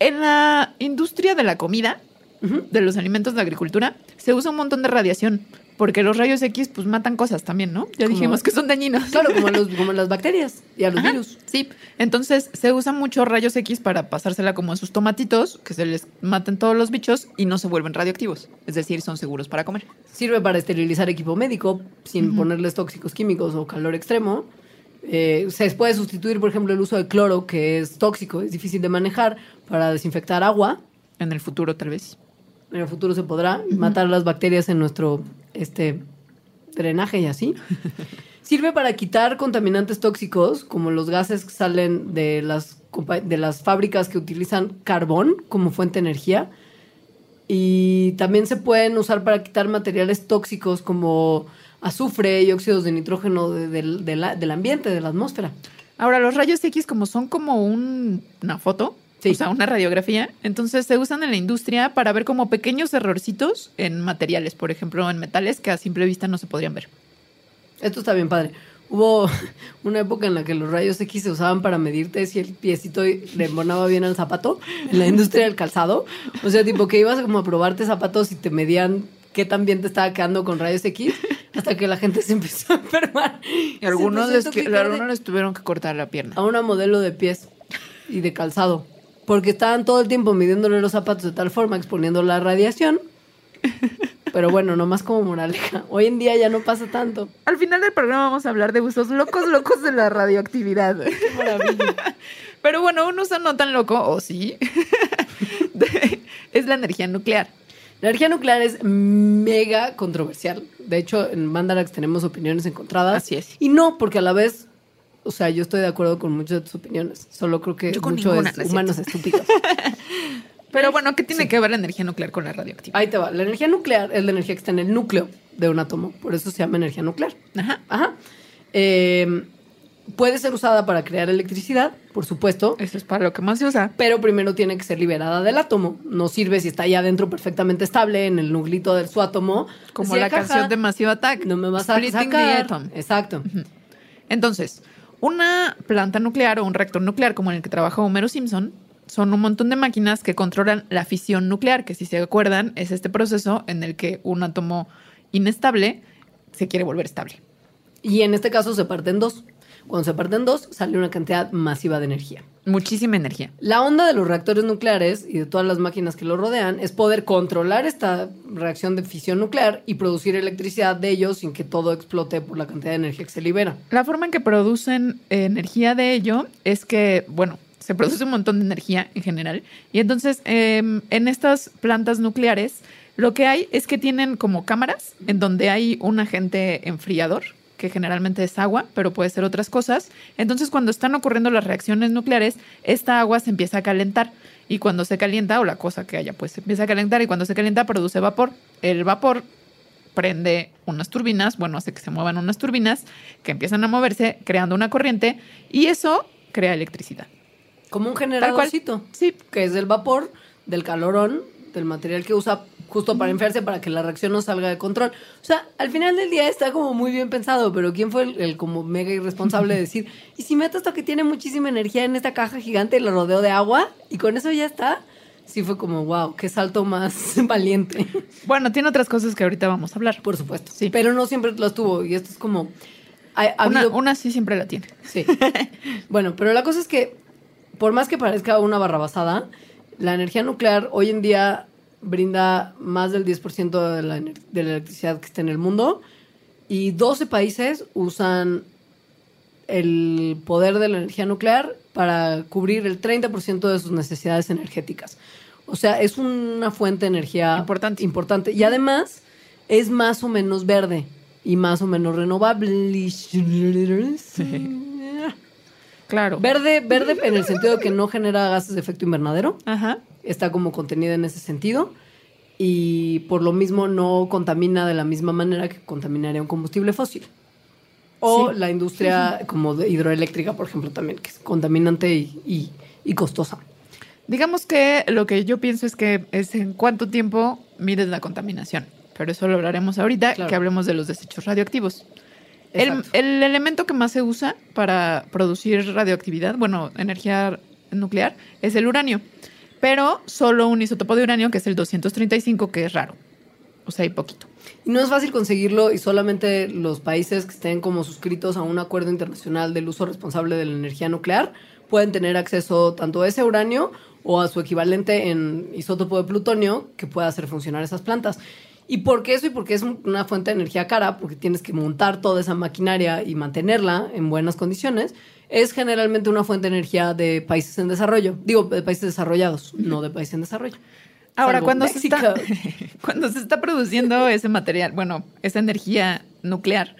En la industria de la comida, de los alimentos de la agricultura, se usa un montón de radiación, porque los rayos X pues matan cosas también, ¿no? Ya Como- dijimos que son dañinos. Claro, como, los, como las bacterias y a los Ajá, virus. Sí, entonces se usa mucho rayos X para pasársela como a sus tomatitos, que se les maten todos los bichos y no se vuelven radioactivos. Es decir, son seguros para comer. Sirve para esterilizar equipo médico sin ponerles tóxicos químicos o calor extremo. Eh, se puede sustituir, por ejemplo, el uso de cloro, que es tóxico, es difícil de manejar, para desinfectar agua. En el futuro, tal vez. En el futuro se podrá matar las bacterias en nuestro este, drenaje y así. Sirve para quitar contaminantes tóxicos, como los gases que salen de las, de las fábricas que utilizan carbón como fuente de energía. Y también se pueden usar para quitar materiales tóxicos como azufre y óxidos de nitrógeno de- del- de la- del ambiente, de la atmósfera. Ahora, los rayos X, como son como un- una foto, Sí. o sea, una radiografía, entonces se usan en la industria para ver como pequeños errorcitos en materiales, por ejemplo, en metales que a simple vista no se podrían ver. Esto está bien padre. Hubo una época en la que los rayos X se usaban para medirte si el piecito le embonaba bien al zapato en la industria del calzado. O sea, tipo que ibas como a probarte zapatos y te medían qué tan bien te estaba quedando con rayos X hasta que la gente se empezó a enfermar. Y algunos, les, que- algunos les tuvieron que cortar la pierna. a una modelo de pies y de calzado. Porque estaban todo el tiempo midiéndole los zapatos de tal forma, exponiendo la radiación. Pero bueno, nomás como moraleja. Hoy en día ya no pasa tanto. Al final del programa vamos a hablar de usos locos, locos de la radioactividad. Qué maravilla. Pero bueno, un uso no tan loco, o sí, de- es la energía nuclear. La energía nuclear es mega controversial. De hecho, en Mandarax tenemos opiniones encontradas. Así es. Y no, porque a la vez, o sea, yo estoy de acuerdo con muchas de tus opiniones. Solo creo que Yo con mucho ninguna, es no es humanos estúpidos. Pero bueno, ¿qué tiene que ver la energía nuclear con la radioactividad? Ahí te va. La energía nuclear es la energía que está en el núcleo de un átomo. Por eso se llama energía nuclear. Ajá. Ajá. Eh, puede ser usada para crear electricidad, por supuesto. Eso es para lo que más se usa. Pero primero tiene que ser liberada del átomo. No sirve si está ahí adentro perfectamente estable en el nuclito de su átomo. Como la caja, canción de Massive Attack. No me vas a the sacar. atom. Exacto. Entonces, una planta nuclear o un reactor nuclear como en el que trabaja Homero Simpson son un montón de máquinas que controlan la fisión nuclear, que si se acuerdan es este proceso en el que un átomo inestable se quiere volver estable. Y en este caso se parten dos. Cuando se parten dos, sale una cantidad masiva de energía. Muchísima energía. La onda de los reactores nucleares y de todas las máquinas que lo rodean es poder controlar esta reacción de fisión nuclear y producir electricidad de ellos sin que todo explote por la cantidad de energía que se libera. La forma en que producen eh, energía de ello es que, bueno, se produce un montón de energía en general. Y entonces, em, en estas plantas nucleares, lo que hay es que tienen como cámaras en donde hay un agente enfriador, que generalmente es agua, pero puede ser otras cosas. Entonces, cuando están ocurriendo las reacciones nucleares, esta agua se empieza a calentar. Y cuando se calienta, o la cosa que haya, pues se empieza a calentar. Y cuando se calienta, produce vapor. El vapor prende unas turbinas, bueno, hace que se muevan unas turbinas que empiezan a moverse, creando una corriente, y eso crea electricidad. Como un generadorcito. Sí, que es el vapor del calorón, del material que usa justo para enfriarse para que la reacción no salga de control. O sea, al final del día está como muy bien pensado, pero ¿quién fue el, el como mega irresponsable de decir, y si meto esto que tiene muchísima energía en esta caja gigante y lo rodeo de agua y con eso ya está? Sí fue como, wow, qué salto más valiente. bueno, tiene otras cosas que ahorita vamos a hablar. Por supuesto. Sí. Pero no siempre las tuvo. Y esto es como. ha, ha Una, habido- una sí siempre la tiene. Sí. bueno, pero la cosa es que, por más que parezca una barrabasada, la energía nuclear hoy en día brinda más del 10% de la, de la electricidad que está en el mundo y 12 países usan el poder de la energía nuclear para cubrir el 30% de sus necesidades energéticas. O sea, es una fuente de energía Importante. importante. Y además es más o menos verde y más o menos renovable. Claro. Verde, verde en el sentido de que no genera gases de efecto invernadero. Ajá. Está como contenida en ese sentido. Y por lo mismo no contamina de la misma manera que contaminaría un combustible fósil. O Sí. la industria como de hidroeléctrica, por ejemplo, también, que es contaminante y, y- y costosa. Digamos que lo que yo pienso es que es en cuánto tiempo mides la contaminación. Pero eso lo hablaremos ahorita, Claro. que hablemos de los desechos radioactivos. El elemento que más se usa para producir radioactividad, bueno, energía nuclear, es el uranio. Pero solo un isótopo de uranio, que es el 235, que es raro. O sea, hay poquito. Y no es fácil conseguirlo y solamente los países que estén como suscritos a un acuerdo internacional del uso responsable de la energía nuclear pueden tener acceso tanto a ese uranio o a su equivalente en isótopo de plutonio que pueda hacer funcionar esas plantas. ¿Y por qué eso? Y porque es un- una fuente de energía cara, porque tienes que montar toda esa maquinaria y mantenerla en buenas condiciones. Es generalmente una fuente de energía de países en desarrollo. Digo, de países desarrollados, no de países en desarrollo. Ahora, Salvo cuando se, está, México. cuando se está produciendo ese material, bueno, esa energía nuclear,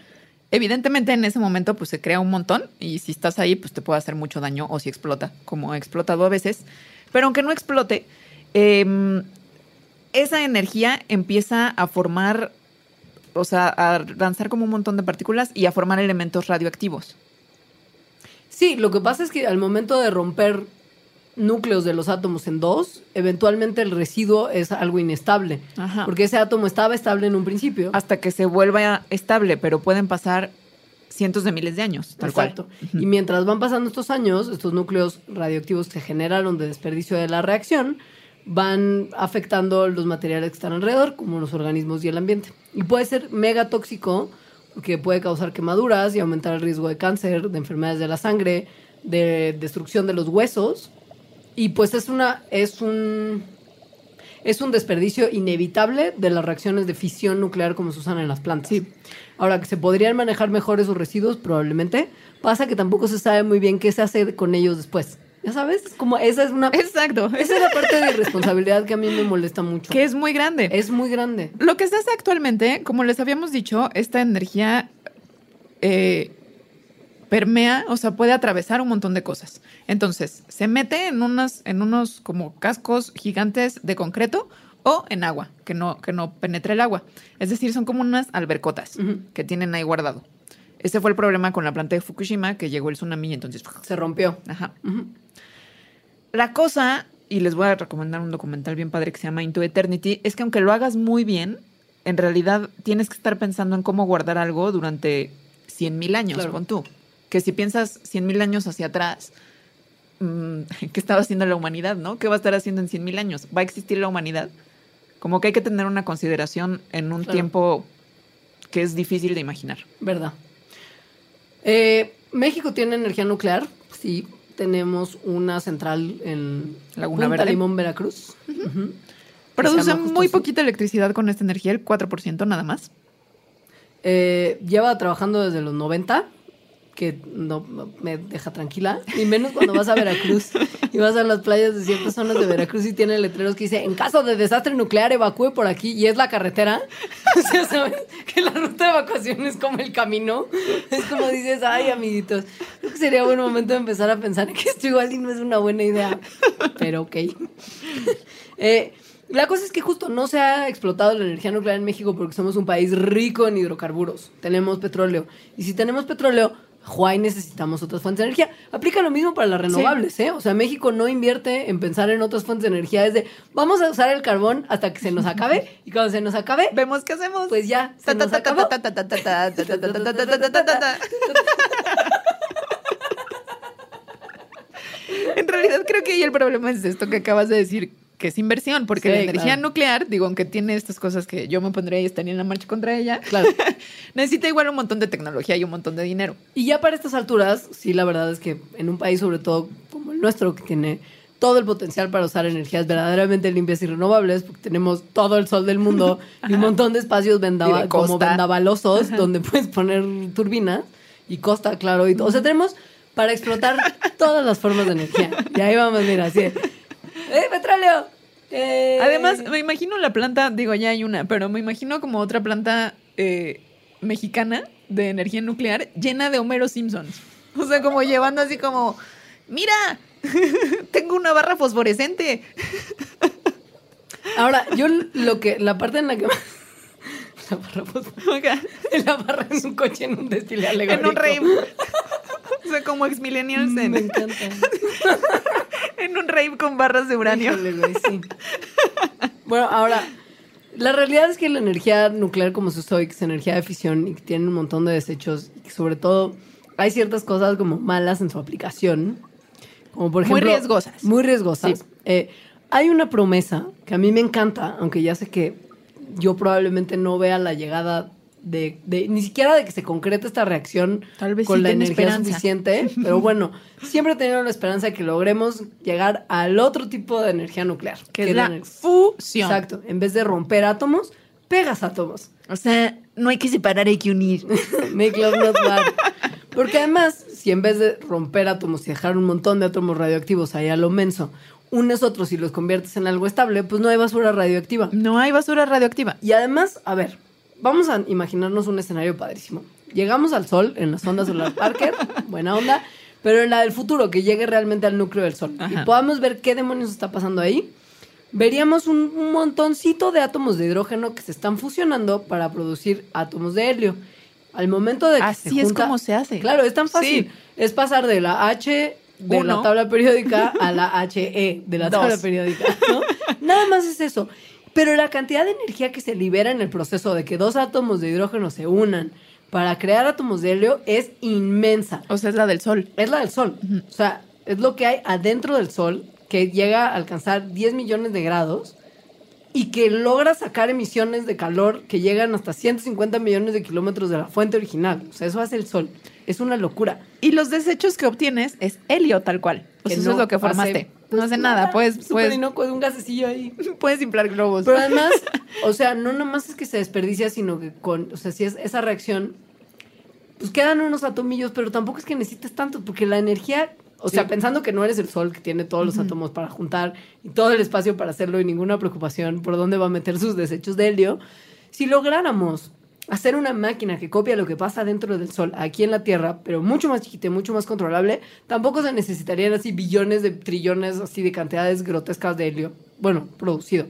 evidentemente en ese momento pues se crea un montón y si estás ahí pues te puede hacer mucho daño o si explota, como ha explotado a veces. Pero aunque no explote, em, esa energía empieza a formar, o sea, a lanzar como un montón de partículas y a formar elementos radioactivos. Sí, lo que pasa es que al momento de romper núcleos de los átomos en dos, eventualmente el residuo es algo inestable. Ajá. Porque ese átomo estaba estable en un principio. Hasta que se vuelva estable, pero pueden pasar cientos de miles de años, tal Exacto. cual. Y mientras van pasando estos años, estos núcleos radioactivos que se generaron de desperdicio de la reacción van afectando los materiales que están alrededor, como los organismos y el ambiente. Y puede ser mega tóxico porque puede causar quemaduras y aumentar el riesgo de cáncer, de enfermedades de la sangre, de destrucción de los huesos. Y pues es una es un es un desperdicio inevitable de las reacciones de fisión nuclear como se usan en las plantas. Sí. Ahora, que se podrían manejar mejor esos residuos, probablemente. Pasa que tampoco se sabe muy bien qué se hace con ellos después. ¿Ya sabes? Como esa es una... Exacto. Esa es la parte de irresponsabilidad que a mí me molesta mucho. que es muy grande. Es muy grande. Lo que se hace actualmente, como les habíamos dicho, esta energía eh, permea, o sea, puede atravesar un montón de cosas. Entonces, se mete en unas, en unos como cascos gigantes de concreto o en agua, que no, que no penetre el agua. Es decir, son como unas albercotas Ujú. que tienen ahí guardado. Ese fue el problema con la planta de Fukushima, que llegó el tsunami y entonces... Se rompió. Ajá. Ujú. La cosa, y les voy a recomendar un documental bien padre que se llama Into Eternity, es que aunque lo hagas muy bien, en realidad tienes que estar pensando en cómo guardar algo durante 100.000 años, Claro. pon tú. Que si piensas 100.000 años hacia atrás, mm, ¿qué estaba haciendo la humanidad, no? ¿Qué va a estar haciendo en 100.000 años? ¿Va a existir la humanidad? Como que hay que tener una consideración en un Claro. tiempo que es difícil de imaginar. ¿Verdad? Eh, México tiene energía nuclear. Sí, tenemos una central en Laguna Punta Verde. Limón, Veracruz. Justo muy así. poquita electricidad con esta energía, el 4% nada más. Eh, lleva trabajando desde los 90, que no, me deja tranquila, y menos cuando vas a Veracruz y vas a las playas de ciertas zonas de Veracruz y tiene letreros que dice, en caso de desastre nuclear, evacúe por aquí, y es la carretera. O sea, ¿sabes? Que la ruta de evacuación es como el camino. Es como dices, ay, amiguitos, creo que sería buen momento de empezar a pensar que esto igual y no es una buena idea, pero ok. Eh, la cosa es que justo no se ha explotado la energía nuclear en México porque somos un país rico en hidrocarburos. Tenemos petróleo. Y si tenemos petróleo, Huay necesitamos otras fuentes de energía. Aplica lo mismo para las renovables, ¿eh? O sea, México no invierte en pensar en otras fuentes de energía. Es de, vamos a usar el carbón hasta que se nos acabe y cuando se nos acabe... Vemos qué hacemos. Pues ya, se nos acabó. En realidad creo que ahí el problema es esto que acabas de decir, que es inversión, porque Sí, la energía claro. nuclear, digo, aunque tiene estas cosas que yo me pondría y estaría en la marcha contra ella, Claro. necesita igual un montón de tecnología y un montón de dinero. Y ya para estas alturas, sí, la verdad es que en un país, sobre todo como el nuestro, que tiene todo el potencial para usar energías verdaderamente limpias y renovables, porque tenemos todo el sol del mundo y un montón de espacios vendava- de como vendavalosos donde puedes poner turbinas y costa, claro. Y todo. O sea, tenemos para explotar todas las formas de energía. Y ahí vamos, mira, así. ¡Eh, petróleo! ¡Eh! Además, me imagino la planta, digo, ya hay una, pero me imagino como otra planta eh, mexicana de energía nuclear llena de Homero Simpsons. O sea, como llevando así como, mira, tengo una barra fosforescente. Ahora, yo lo que, la parte en la que más... La barra, Oiga, la barra en un coche en un desfile en alegórico. un rave. O sea, como ex millennials en, Me encanta. en un rave con barras de uranio. Híjole, sí. Bueno, ahora, la realidad es que la energía nuclear como se usó y que es energía de fisión y que tiene un montón de desechos y que sobre todo hay ciertas cosas como malas en su aplicación. Como por Muy ejemplo... riesgosas. Muy riesgosas. Sí. Eh, hay una promesa que a mí me encanta, aunque ya sé que yo probablemente no vea la llegada de, de- ni siquiera de que se concrete esta reacción Tal vez con sí la energía esperanza. suficiente, pero bueno, siempre he tenido la esperanza de que logremos llegar al otro tipo de energía nuclear, Que es la fusión. Exacto, en vez de romper átomos, pegas átomos. O sea, no hay que separar, hay que unir. Make love not war. Porque además, si en vez de romper átomos y dejar un montón de átomos radioactivos ahí a lo menso, unes otros y los conviertes en algo estable, pues no hay basura radioactiva. No hay basura radioactiva. Y además, a ver, vamos a imaginarnos un escenario padrísimo. Llegamos al Sol en la sonda solar Parker, buena onda, pero en la del futuro, que llegue realmente al núcleo del Sol Ajá. y podamos ver qué demonios está pasando ahí, veríamos un, un montoncito de átomos de hidrógeno que se están fusionando para producir átomos de helio. Al momento de que Así se es como se hace. Claro, es tan fácil. Sí. Es pasar de la H de la tabla periódica a la HE de la Dos. tabla periódica, ¿no? Nada más es eso. Pero la cantidad de energía que se libera en el proceso de que dos átomos de hidrógeno se unan para crear átomos de helio es inmensa. O sea, es la del sol. Es la del Sol. O sea, es lo que hay adentro del Sol que llega a alcanzar 10 millones de grados y que logra sacar emisiones de calor que llegan hasta 150 millones de kilómetros de la fuente original. O sea, eso hace el Sol. Es una locura. Y los desechos que obtienes es helio tal cual. Que sea, eso no es lo que hace, formaste. pues, no hace nada. Puedes, Súper puedes, inocuo, es un gasecillo ahí. puedes inflar globos. Pero además, o sea, no nomás es que se desperdicia, sino que con, o sea, si es esa reacción, pues quedan unos atomillos, pero tampoco es que necesites tanto, porque la energía, o sea, Sí. pensando que no eres el sol que tiene todos los átomos para juntar y todo el espacio para hacerlo y ninguna preocupación por dónde va a meter sus desechos de helio, si lográramos hacer una máquina que copia lo que pasa dentro del sol aquí en la Tierra, pero mucho más chiquita y mucho más controlable, tampoco se necesitarían así billones de trillones así de cantidades grotescas de helio, bueno, producido.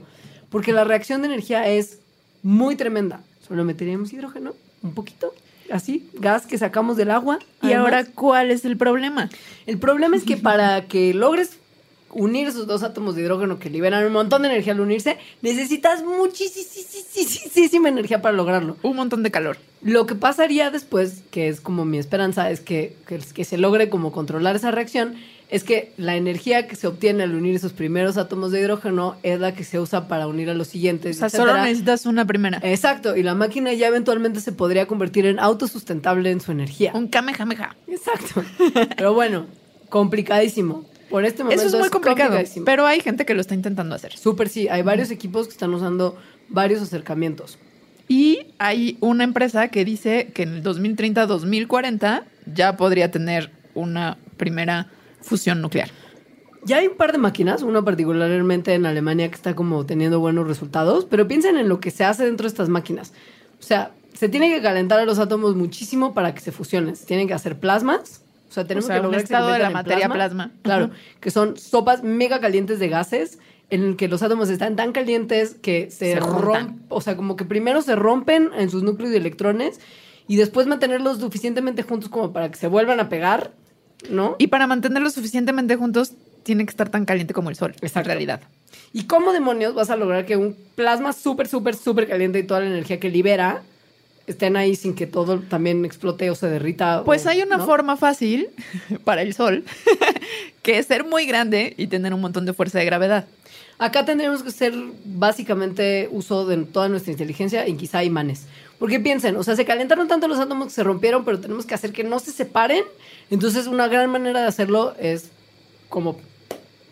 Porque la reacción de energía es muy tremenda. Solo meteríamos hidrógeno, un poquito, así, gas que sacamos del agua. y Además, ahora, ¿cuál es el problema? el problema es que para que logres unir esos dos átomos de hidrógeno que liberan un montón de energía al unirse, necesitas muchísima energía para lograrlo. Un montón de calor. Lo que pasaría después, que es como mi esperanza, es que, que, que se logre como controlar esa reacción, es que la energía que se obtiene al unir esos primeros átomos de hidrógeno es la que se usa para unir a los O siguientes. sea, etcétera. solo necesitas una primera. Exacto, y la máquina ya eventualmente se podría convertir en autosustentable en su energía. Un kamehameha. Exacto. Pero bueno, complicadísimo. Por este momento Eso es muy complicado. Pero hay gente que lo está intentando hacer. Súper sí, hay varios equipos que están usando varios acercamientos. Y hay una empresa que dice que en el 2030-2040 ya podría tener una primera fusión nuclear. Ya hay un par de máquinas, una particularmente en Alemania que está como teniendo buenos resultados, pero piensen en lo que se hace dentro de estas máquinas. O sea, se tiene que calentar a los átomos muchísimo para que se fusionen. Se tienen que hacer plasmas. O sea, tenemos O sea, que un lograr que se estado de la en materia plasma. Claro, que son sopas mega calientes de gases en el que los átomos están tan calientes que se, Se rompen, o sea, como que primero se rompen en sus núcleos de electrones y después mantenerlos suficientemente juntos como para que se vuelvan a pegar, ¿no? Y para mantenerlos suficientemente juntos, tiene que estar tan caliente como el sol. En Exacto. realidad. ¿Y cómo demonios vas a lograr que un plasma súper, súper, súper caliente y toda la energía que libera estén ahí sin que todo también explote o se derrita? Pues o- hay una ¿no? forma fácil para el sol, que es ser muy grande y tener un montón de fuerza de gravedad. Acá tendríamos que hacer básicamente uso de toda nuestra inteligencia y quizá imanes. Porque piensen, o sea, se calentaron tanto los átomos que se rompieron, pero tenemos que hacer que no se separen. Entonces, una gran manera de hacerlo es como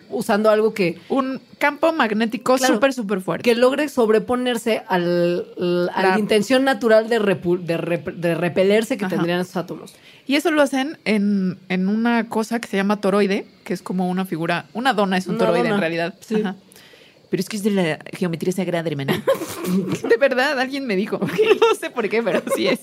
usando algo que, Un campo magnético Claro. súper, súper fuerte. que logre sobreponerse al, a la La- intención natural de, repu- de, rep- de repelerse que Ajá. tendrían esos átomos. Y eso lo hacen en, en una cosa que se llama toroide, que es como una figura, una dona es un Una toroide dona, en realidad. sí. Ajá. Pero es que es de la geometría sagrada, hermana. de verdad, alguien me dijo. No sé por qué, pero sí es.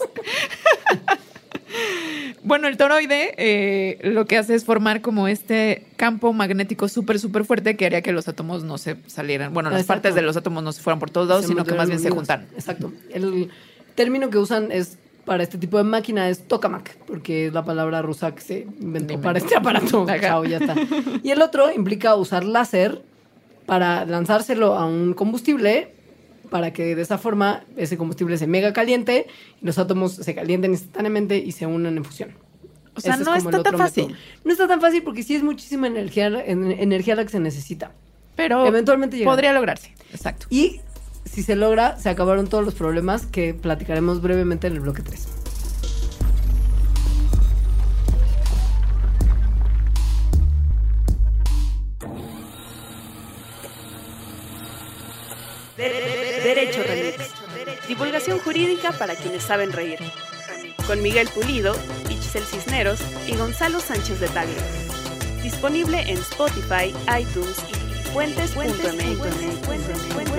Bueno, el toroide eh, lo que hace es formar como este campo magnético súper, súper fuerte que haría que los átomos no se salieran. Bueno, las partes de los átomos no se fueran por todos lados, Se sino que más bien se unidos. Exacto. El término que usan es para este tipo de máquina es tokamak, porque es la palabra rusa que se inventó para este aparato. Ajá. Chao, ya está. Y el otro implica usar láser para lanzárselo a un combustible para que de esa forma ese combustible se mega caliente y los átomos se calienten instantáneamente y se unan en fusión. O sea, Ese es no el está tan fácil. método. No está tan fácil porque sí es muchísima energía, en- energía la que se necesita. Pero Eventualmente podría lograrse. Exacto. Y si se logra, se acabaron todos los problemas que platicaremos brevemente en el bloque 3. Derecho Remix. Divulgación jurídica para quienes saben reír. Con Miguel Pulido, Itzel Cisneros y Gonzalo Sánchez de Tagle. Disponible en Spotify, iTunes y puentes.mx.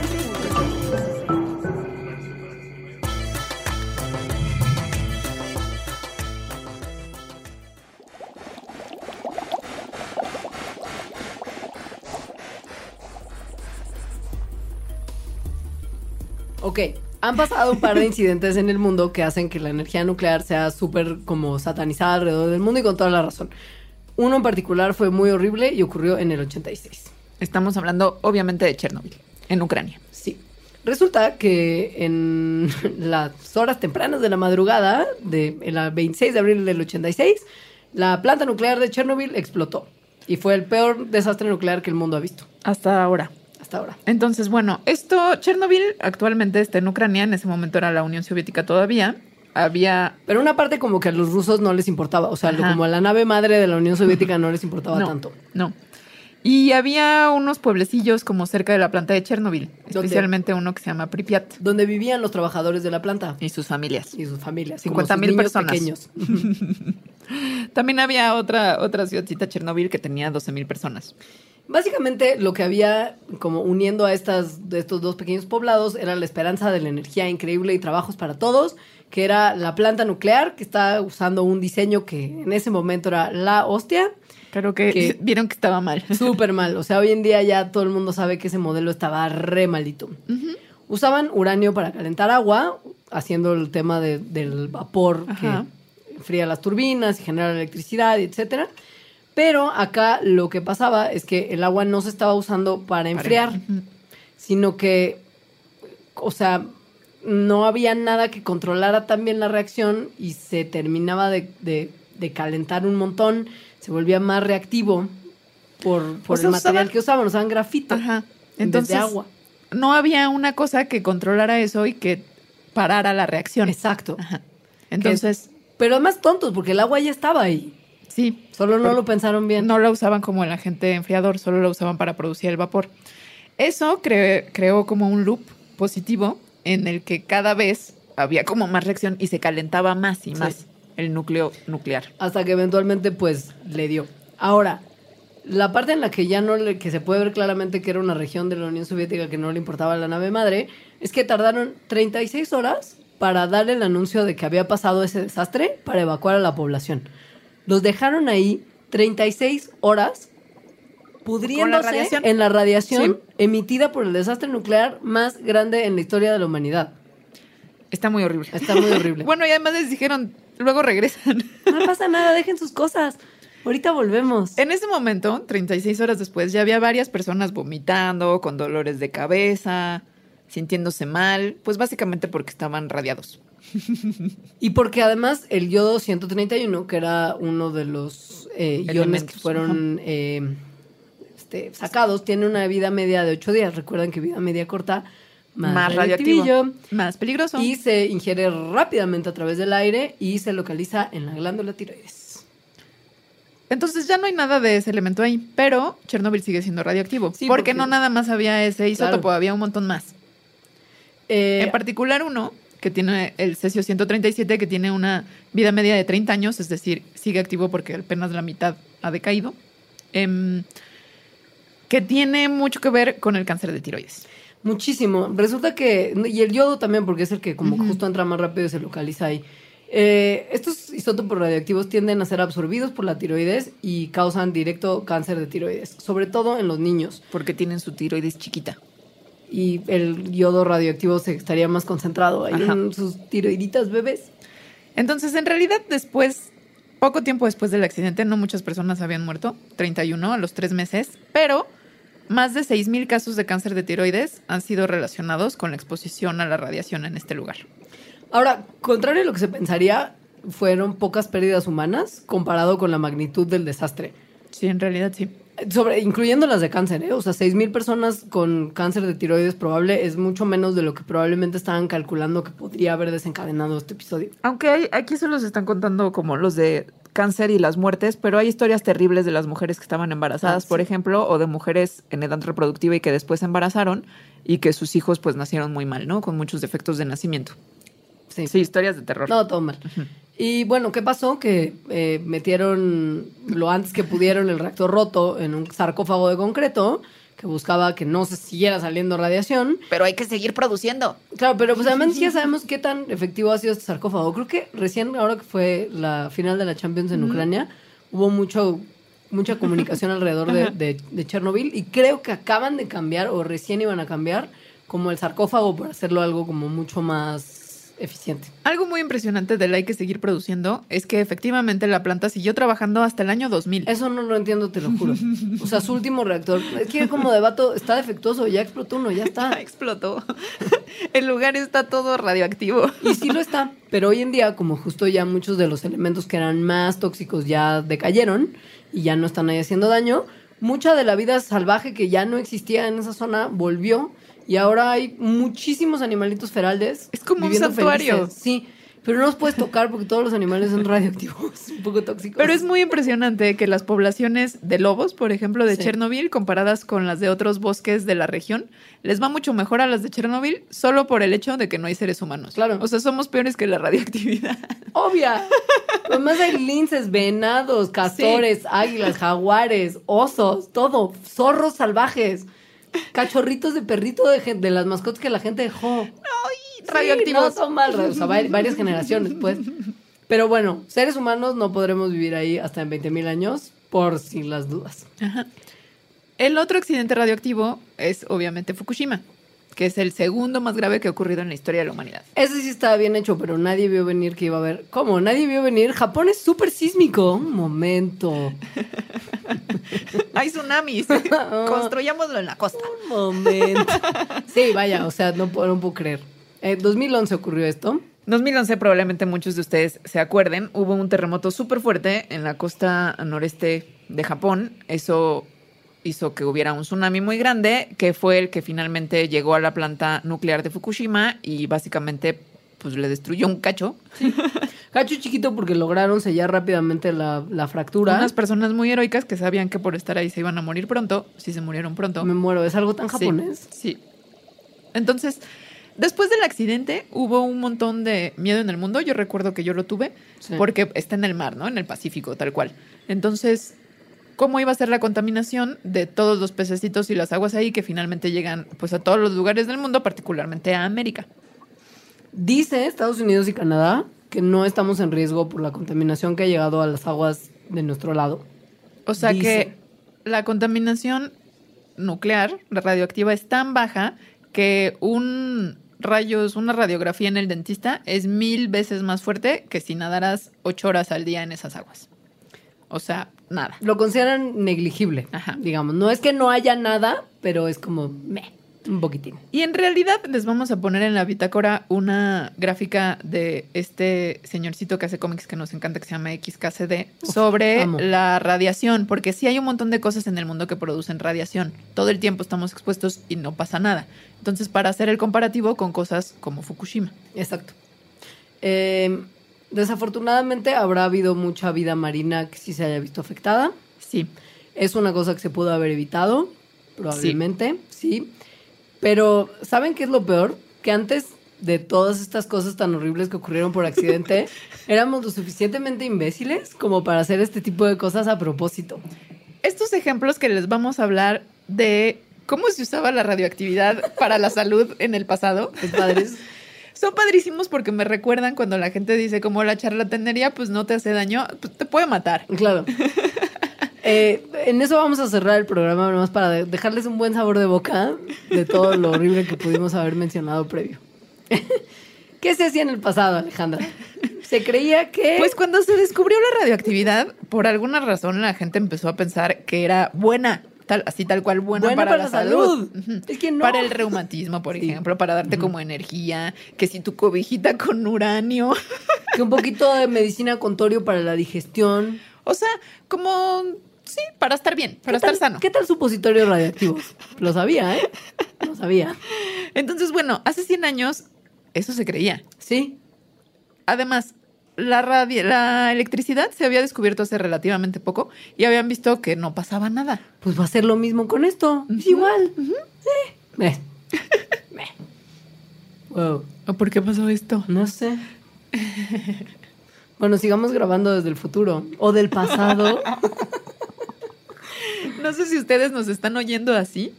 Ok, han pasado un par de incidentes en el mundo que hacen que la energía nuclear sea súper como satanizada alrededor del mundo y con toda la razón. Uno en particular fue muy horrible y ocurrió en el 86. Estamos hablando, obviamente, de Chernobyl, en Ucrania. Sí. Resulta que en las horas tempranas de la madrugada, de el 26 de abril del 86, la planta nuclear de Chernobyl explotó. Y fue el peor desastre nuclear que el mundo ha visto Hasta ahora. Hasta ahora. Entonces, bueno, esto, Chernobyl actualmente está en Ucrania, en ese momento era la Unión Soviética todavía. Había... Pero una parte como que a los rusos no les importaba. O sea, Ajá. como a la nave madre de la Unión Soviética no les importaba no, tanto. No. Y había unos pueblecillos como cerca de la planta de Chernobyl, ¿Dónde? especialmente uno que se llama Pripyat Donde vivían los trabajadores de la planta y sus familias. y sus familias. 50,000 como sus niños personas. pequeños. También había otra, otra ciudadcita Chernobyl que tenía 12.000 personas. Básicamente lo que había como uniendo a estas, de estos dos pequeños poblados era la esperanza de la energía increíble y trabajos para todos, que era la planta nuclear, que está usando un diseño que en ese momento era la hostia, Creo que Que- vieron que estaba mal. súper mal. O sea, hoy en día ya todo el mundo sabe que ese modelo estaba re malito. Usaban uranio para calentar agua, haciendo el tema de- del vapor Ajá. que enfría las turbinas y genera electricidad, etcétera. Pero acá lo que pasaba es que el agua no se estaba usando para enfriar, sino que, o sea, no había nada que controlara también la reacción y se terminaba de, de- de calentar un montón, se volvía más reactivo por, por O sea, el material usaban- que usaban, usaban grafito Ajá. en vez de Entonces, agua. no había una cosa que controlara eso y que parara la reacción. Exacto. Ajá. Entonces, Pero además tontos, porque el agua ya estaba ahí. Sí, Solo no lo pensaron bien. no la usaban como el agente enfriador, solo la usaban para producir el vapor. Eso cre- creó como un loop positivo en el que cada vez había como más reacción y se calentaba más y Sí. más el núcleo nuclear. hasta que eventualmente pues le dio. Ahora, la parte en la que ya no le, que se puede ver claramente que era una región de la Unión Soviética que no le importaba la nave madre, es que tardaron 36 horas para dar el anuncio de que había pasado ese desastre para evacuar a la población. Los dejaron ahí 36 horas pudriéndose en la radiación Sí. emitida por el desastre nuclear más grande en la historia de la humanidad. Está muy horrible. Está muy horrible. Bueno, y además les dijeron, luego regresan. No pasa nada, dejen sus cosas. Ahorita volvemos. En ese momento, 36 horas después, ya había varias personas vomitando, con dolores de cabeza, sintiéndose mal, pues básicamente porque estaban radiados. Y porque además el yodo 131, que era uno de los eh, iones que fueron eh, este, sacados, tiene una vida media de 8 días. Recuerden que vida media corta, más, Más radioactivo. radioactivillo. Más peligroso. Y se ingiere rápidamente a través del aire y se localiza en la glándula tiroides. Entonces ya no hay nada de ese elemento ahí, pero Chernobyl sigue siendo radioactivo. Sí, porque, porque- no nada más había ese isótopo, Claro. había un montón más. Eh, en particular uno, que tiene el cesio 137, que tiene una vida media de 30 años, es decir, sigue activo porque apenas la mitad ha decaído, em, que tiene mucho que ver con el cáncer de tiroides. Muchísimo. Resulta que, y el yodo también, porque es el que como justo entra más rápido y se localiza ahí. Eh, estos isótopos radioactivos tienden a ser absorbidos por la tiroides y causan directo cáncer de tiroides, sobre todo en los niños. Porque tienen su tiroides chiquita. Y el yodo radioactivo se estaría más concentrado ahí Ajá. en sus tiroiditas bebés. Entonces, en realidad, después, poco tiempo después del accidente, no muchas personas habían muerto, 31 a los tres meses, pero más de 6.000 casos de cáncer de tiroides han sido relacionados con la exposición a la radiación en este lugar. Ahora, contrario a lo que se pensaría, fueron pocas pérdidas humanas comparado con la magnitud del desastre. Sí, en realidad sí. Sobre, incluyendo las de cáncer, ¿eh? O sea, 6.000 personas con cáncer de tiroides probable es mucho menos de lo que probablemente estaban calculando que podría haber desencadenado este episodio. Aunque hay- aquí solo se están contando como los de cáncer y las muertes, pero hay historias terribles de las mujeres que estaban embarazadas, Ah, por ejemplo, o de mujeres en edad reproductiva y que después se embarazaron y que sus hijos pues nacieron muy mal, ¿no? Con muchos defectos de nacimiento. Sí. Sí, historias de terror. No, todo mal. Y bueno, ¿qué pasó? Que eh, metieron lo antes que pudieron el reactor roto en un sarcófago de concreto que buscaba que no se siguiera saliendo radiación. Pero hay que seguir produciendo. Claro, pero pues además ya sabemos qué tan efectivo ha sido este sarcófago. Creo que recién, ahora que fue la final de la Champions en Ucrania, hubo mucho mucha comunicación alrededor de, de, de Chernobyl y creo que acaban de cambiar o recién iban a cambiar como el sarcófago para hacerlo algo como mucho más eficiente. Algo muy impresionante del hay que seguir produciendo es que efectivamente la planta siguió trabajando hasta el año 2000. Eso no lo entiendo, te lo juro. O sea, su último reactor, es que como debato, está defectuoso, ya explotó uno, ya Ya está. explotó. el lugar está todo radioactivo. Y sí lo está, pero hoy en día, como justo ya muchos de los elementos que eran más tóxicos ya decayeron y ya no están ahí haciendo daño, mucha de la vida salvaje que ya no existía en esa zona volvió y ahora hay muchísimos animalitos feraldes. Es como un santuario. felices. Sí, pero no los puedes tocar porque todos los animales son radioactivos, un poco tóxicos. Pero es muy impresionante que las poblaciones de lobos, por ejemplo, de Sí. Chernobyl, comparadas con las de otros bosques de la región, les va mucho mejor a las de Chernobyl solo por el hecho de que no hay seres humanos. Claro. O sea, somos peores que la radioactividad. Obvia. Además hay linces, venados, castores, águilas, jaguares, osos, todo. Zorros salvajes. Cachorritos de perrito de, de las mascotas que la gente dejó. Sí, radioactivos. no son mal, o sea, va- varias generaciones, pues. Pero bueno, seres humanos no podremos vivir ahí hasta en 20.000 años, por si las dudas. El otro accidente radioactivo es obviamente Fukushima, que es el segundo más grave que ha ocurrido en la historia de la humanidad. Ese sí estaba bien hecho, pero nadie vio venir que iba a haber. ¿Cómo? Nadie vio venir. Japón es súper sísmico. Un momento. Hay tsunamis. Construyámoslo en la costa. Un momento. Sí, vaya, o sea, no puedo, no puedo creer. En 2011 ocurrió esto. 2011 probablemente muchos de ustedes se acuerden, hubo un terremoto súper fuerte en la costa noreste de Japón. Eso hizo que hubiera un tsunami muy grande, que fue el que finalmente llegó a la planta nuclear de Fukushima y básicamente pues le destruyó un cacho. Cacho chiquito porque lograron sellar rápidamente la, la fractura. Unas personas muy heroicas que sabían que por estar ahí se iban a morir pronto, si se murieron pronto. Me muero, es algo tan Sí, japonés. Sí. Entonces, después del accidente hubo un montón de miedo en el mundo. Yo recuerdo que yo lo tuve Sí. porque está en el mar, ¿no? En el Pacífico, tal cual. Entonces, ¿cómo iba a ser la contaminación de todos los pececitos y las aguas ahí que finalmente llegan pues a todos los lugares del mundo, particularmente a América? Dice Estados Unidos y Canadá que no estamos en riesgo por la contaminación que ha llegado a las aguas de nuestro lado. O sea Dice. que la contaminación nuclear, la radioactiva, es tan baja que un rayos, una radiografía en el dentista es mil veces más fuerte que si nadaras ocho horas al día en esas aguas. O sea, nada. Lo consideran negligible, Ajá. digamos. No es que no haya nada, pero es como meh. Un poquitín. Y en realidad les vamos a poner en la bitácora una gráfica de este señorcito que hace cómics que nos encanta, que se llama XKCD, sobre amo. la radiación, porque sí hay un montón de cosas en el mundo que producen radiación. Todo el tiempo estamos expuestos y no pasa nada. Entonces, para hacer el comparativo con cosas como Fukushima. Exacto. Eh, desafortunadamente habrá habido mucha vida marina que sí se haya visto afectada. Sí. Es una cosa que se pudo haber evitado, probablemente, sí. Pero, ¿saben qué es lo peor? Que antes de todas estas cosas tan horribles que ocurrieron por accidente, éramos lo suficientemente imbéciles como para hacer este tipo de cosas a propósito. Estos ejemplos que les vamos a hablar de cómo se usaba la radioactividad para la salud en el pasado, Los padres. son padrísimos porque me recuerdan cuando la gente dice como la charlatanería pues no te hace daño, pues, te puede matar. Claro. Eh, en eso vamos a cerrar el programa, nomás para de- dejarles un buen sabor de boca de todo lo horrible que pudimos haber mencionado previo. ¿Qué se hacía en el pasado, Alejandra? Se creía que... Pues cuando se descubrió la radioactividad, por alguna razón la gente empezó a pensar que era buena, tal, así tal cual Buena para, para la la salud. salud. Ujú. Es que no. Para el reumatismo, por Sí. ejemplo, para darte como energía, que si tu cobijita con uranio. que un poquito de medicina con torio para la digestión. O sea, como sí, para estar bien, para ¿Qué estar tal- sano. ¿Qué tal supositorios radioactivos? Lo sabía, ¿eh? Lo sabía. Entonces, bueno, hace 100 años eso se creía. Sí. Además, la, radio, la electricidad se había descubierto hace relativamente poco y habían visto que no pasaba nada. Pues va a ser lo mismo con esto. Es igual. Eh. Eh. Eh. Wow. ¿O por qué pasó esto? No sé. Bueno, sigamos grabando desde el futuro o del pasado. No sé si ustedes nos están oyendo así.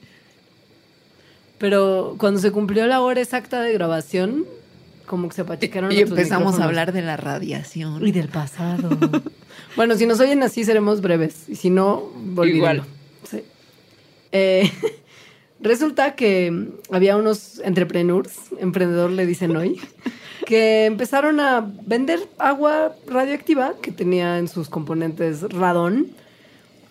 Pero cuando se cumplió la hora exacta de grabación, como que se apachicaron Y nuestros empezamos a hablar de la radiación. Y del pasado. bueno, si nos oyen así, seremos breves. Y si no, olvídenlo. Igual. Sí. Eh, resulta que había unos entrepreneurs, emprendedor le dicen hoy, que empezaron a vender agua radioactiva que tenía en sus componentes radón,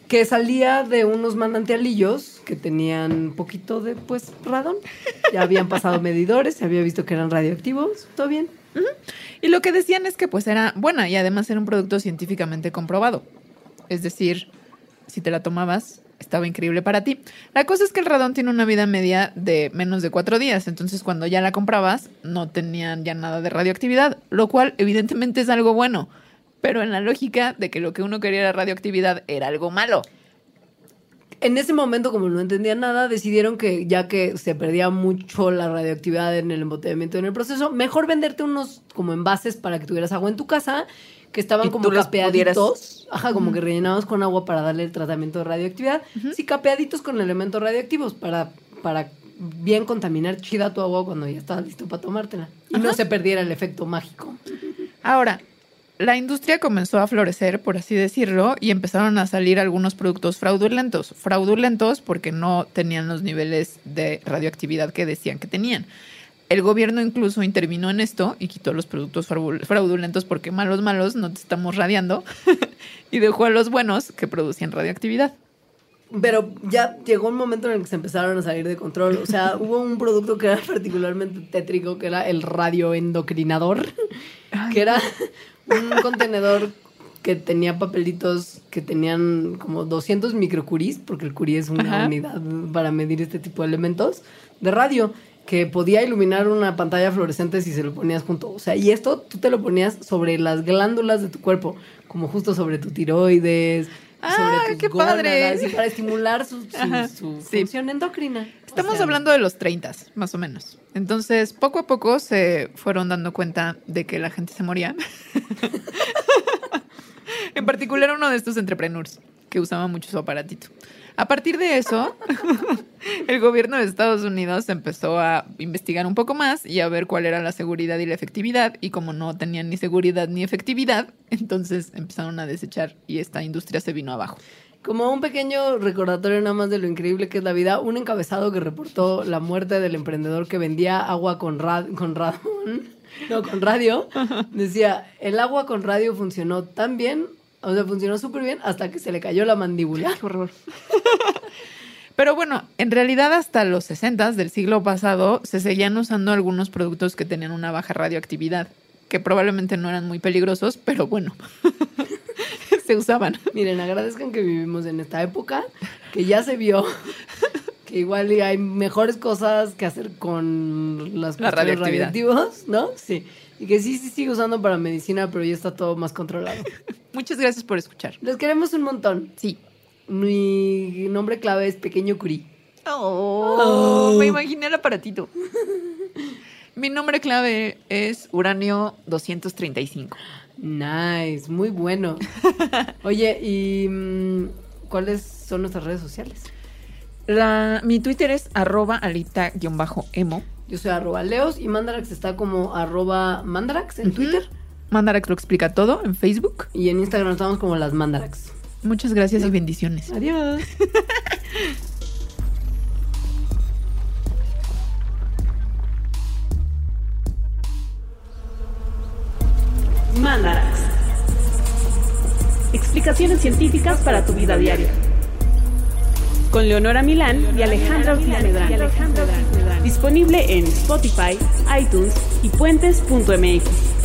que salía de unos manantialillos que tenían poquito de, pues, radón. Ya habían pasado medidores, se había visto que eran radioactivos, todo bien. Y lo que decían es que pues era buena y además era un producto científicamente comprobado. Es decir, si te la tomabas, estaba increíble para ti. La cosa es que el radón tiene una vida media de menos de cuatro días, entonces cuando ya la comprabas no tenían ya nada de radioactividad, lo cual evidentemente es algo bueno, pero en la lógica de que lo que uno quería era radioactividad era algo malo. En ese momento, como no entendían nada, decidieron que ya que se perdía mucho la radioactividad en el embotellamiento en el proceso, mejor venderte unos como envases para que tuvieras agua en tu casa, que estaban como capeaditos. Ajá, como que rellenados con agua para darle el tratamiento de radioactividad. Sí, capeaditos con elementos radioactivos para, para bien contaminar chida tu agua cuando ya estás listo para tomártela. Y no se perdiera el efecto mágico. Ahora, la industria comenzó a florecer, por así decirlo, y empezaron a salir algunos productos fraudulentos. Fraudulentos porque no tenían los niveles de radioactividad que decían que tenían. El gobierno incluso intervino en esto y quitó los productos frau- fraudulentos porque malos, malos, no te estamos radiando, y dejó a los buenos que producían radioactividad. Pero ya llegó un momento en el que se empezaron a salir de control. O sea, hubo un producto que era particularmente tétrico, que era el radioendocrinador, que era un contenedor que tenía papelitos que tenían como 200 microcuris, porque el curí es una Ajá. unidad para medir este tipo de elementos, de radio, que podía iluminar una pantalla fluorescente si se lo ponías junto. O sea, y esto tú te lo ponías sobre las glándulas de tu cuerpo, como justo sobre tu tiroides, ¡Ah, sobre tus qué padre! y para estimular su, su- su sí. función endocrina. Estamos O sea, hablando de los 30, más o menos. Entonces, poco a poco se fueron dando cuenta de que la gente se moría. en particular uno de estos entrepreneurs que usaba mucho su aparatito. A partir de eso, el gobierno de Estados Unidos empezó a investigar un poco más y a ver cuál era la seguridad y la efectividad. Y como no tenían ni seguridad ni efectividad, entonces empezaron a desechar y esta industria se vino abajo. Como un pequeño recordatorio nada más de lo increíble que es la vida, un encabezado que reportó la muerte del emprendedor que vendía agua con, rad con radón, no, con radio, decía, el agua con radio funcionó tan bien, o sea, funcionó súper bien hasta que se le cayó la mandíbula. Qué horror. Pero bueno, en realidad hasta los 60 del siglo pasado se seguían usando algunos productos que tenían una baja radioactividad, que probablemente no eran muy peligrosos, pero bueno, se usaban. Miren, agradezcan que vivimos en esta época, que ya se vio que igual hay mejores cosas que hacer con las La radioactividad. radioactivos, ¿no? Sí. Y que sí, sí sigue usando para medicina, pero ya está todo más controlado. Muchas gracias por escuchar. Les queremos un montón. Sí. Mi nombre clave es Pequeño Curí. Oh, me imaginé el aparatito. Mi nombre clave es Uranio 235. Nice, muy bueno. Oye, ¿y mm, cuáles son nuestras redes sociales? La, mi Twitter es arroba alita-emo. Yo soy arroba leos y Mandarax está como arroba mandarax en Twitter. Mandarax lo explica todo en Facebook. Y en Instagram estamos como las Mandarax. Muchas gracias y bendiciones. Adiós. Mandarax. Explicaciones científicas para tu vida diaria. Con Leonora Milán y Alejandra Ortiz Medrano. Disponible en Spotify, iTunes y puentes.mx.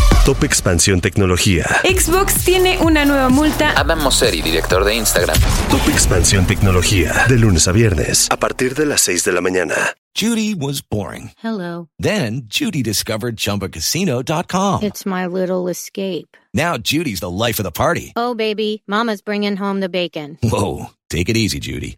Top Expansión Tecnología. Xbox tiene una nueva multa. Adam Mosseri, director de Instagram. Top Expansión Tecnología. De lunes a viernes a partir de las 6 de la mañana. Judy was boring. Hello. Then Judy discovered ChumbaCasino.com. It's my little escape. Now Judy's the life of the party. Oh, baby, Mama's bringing home the bacon. Whoa, take it easy, Judy.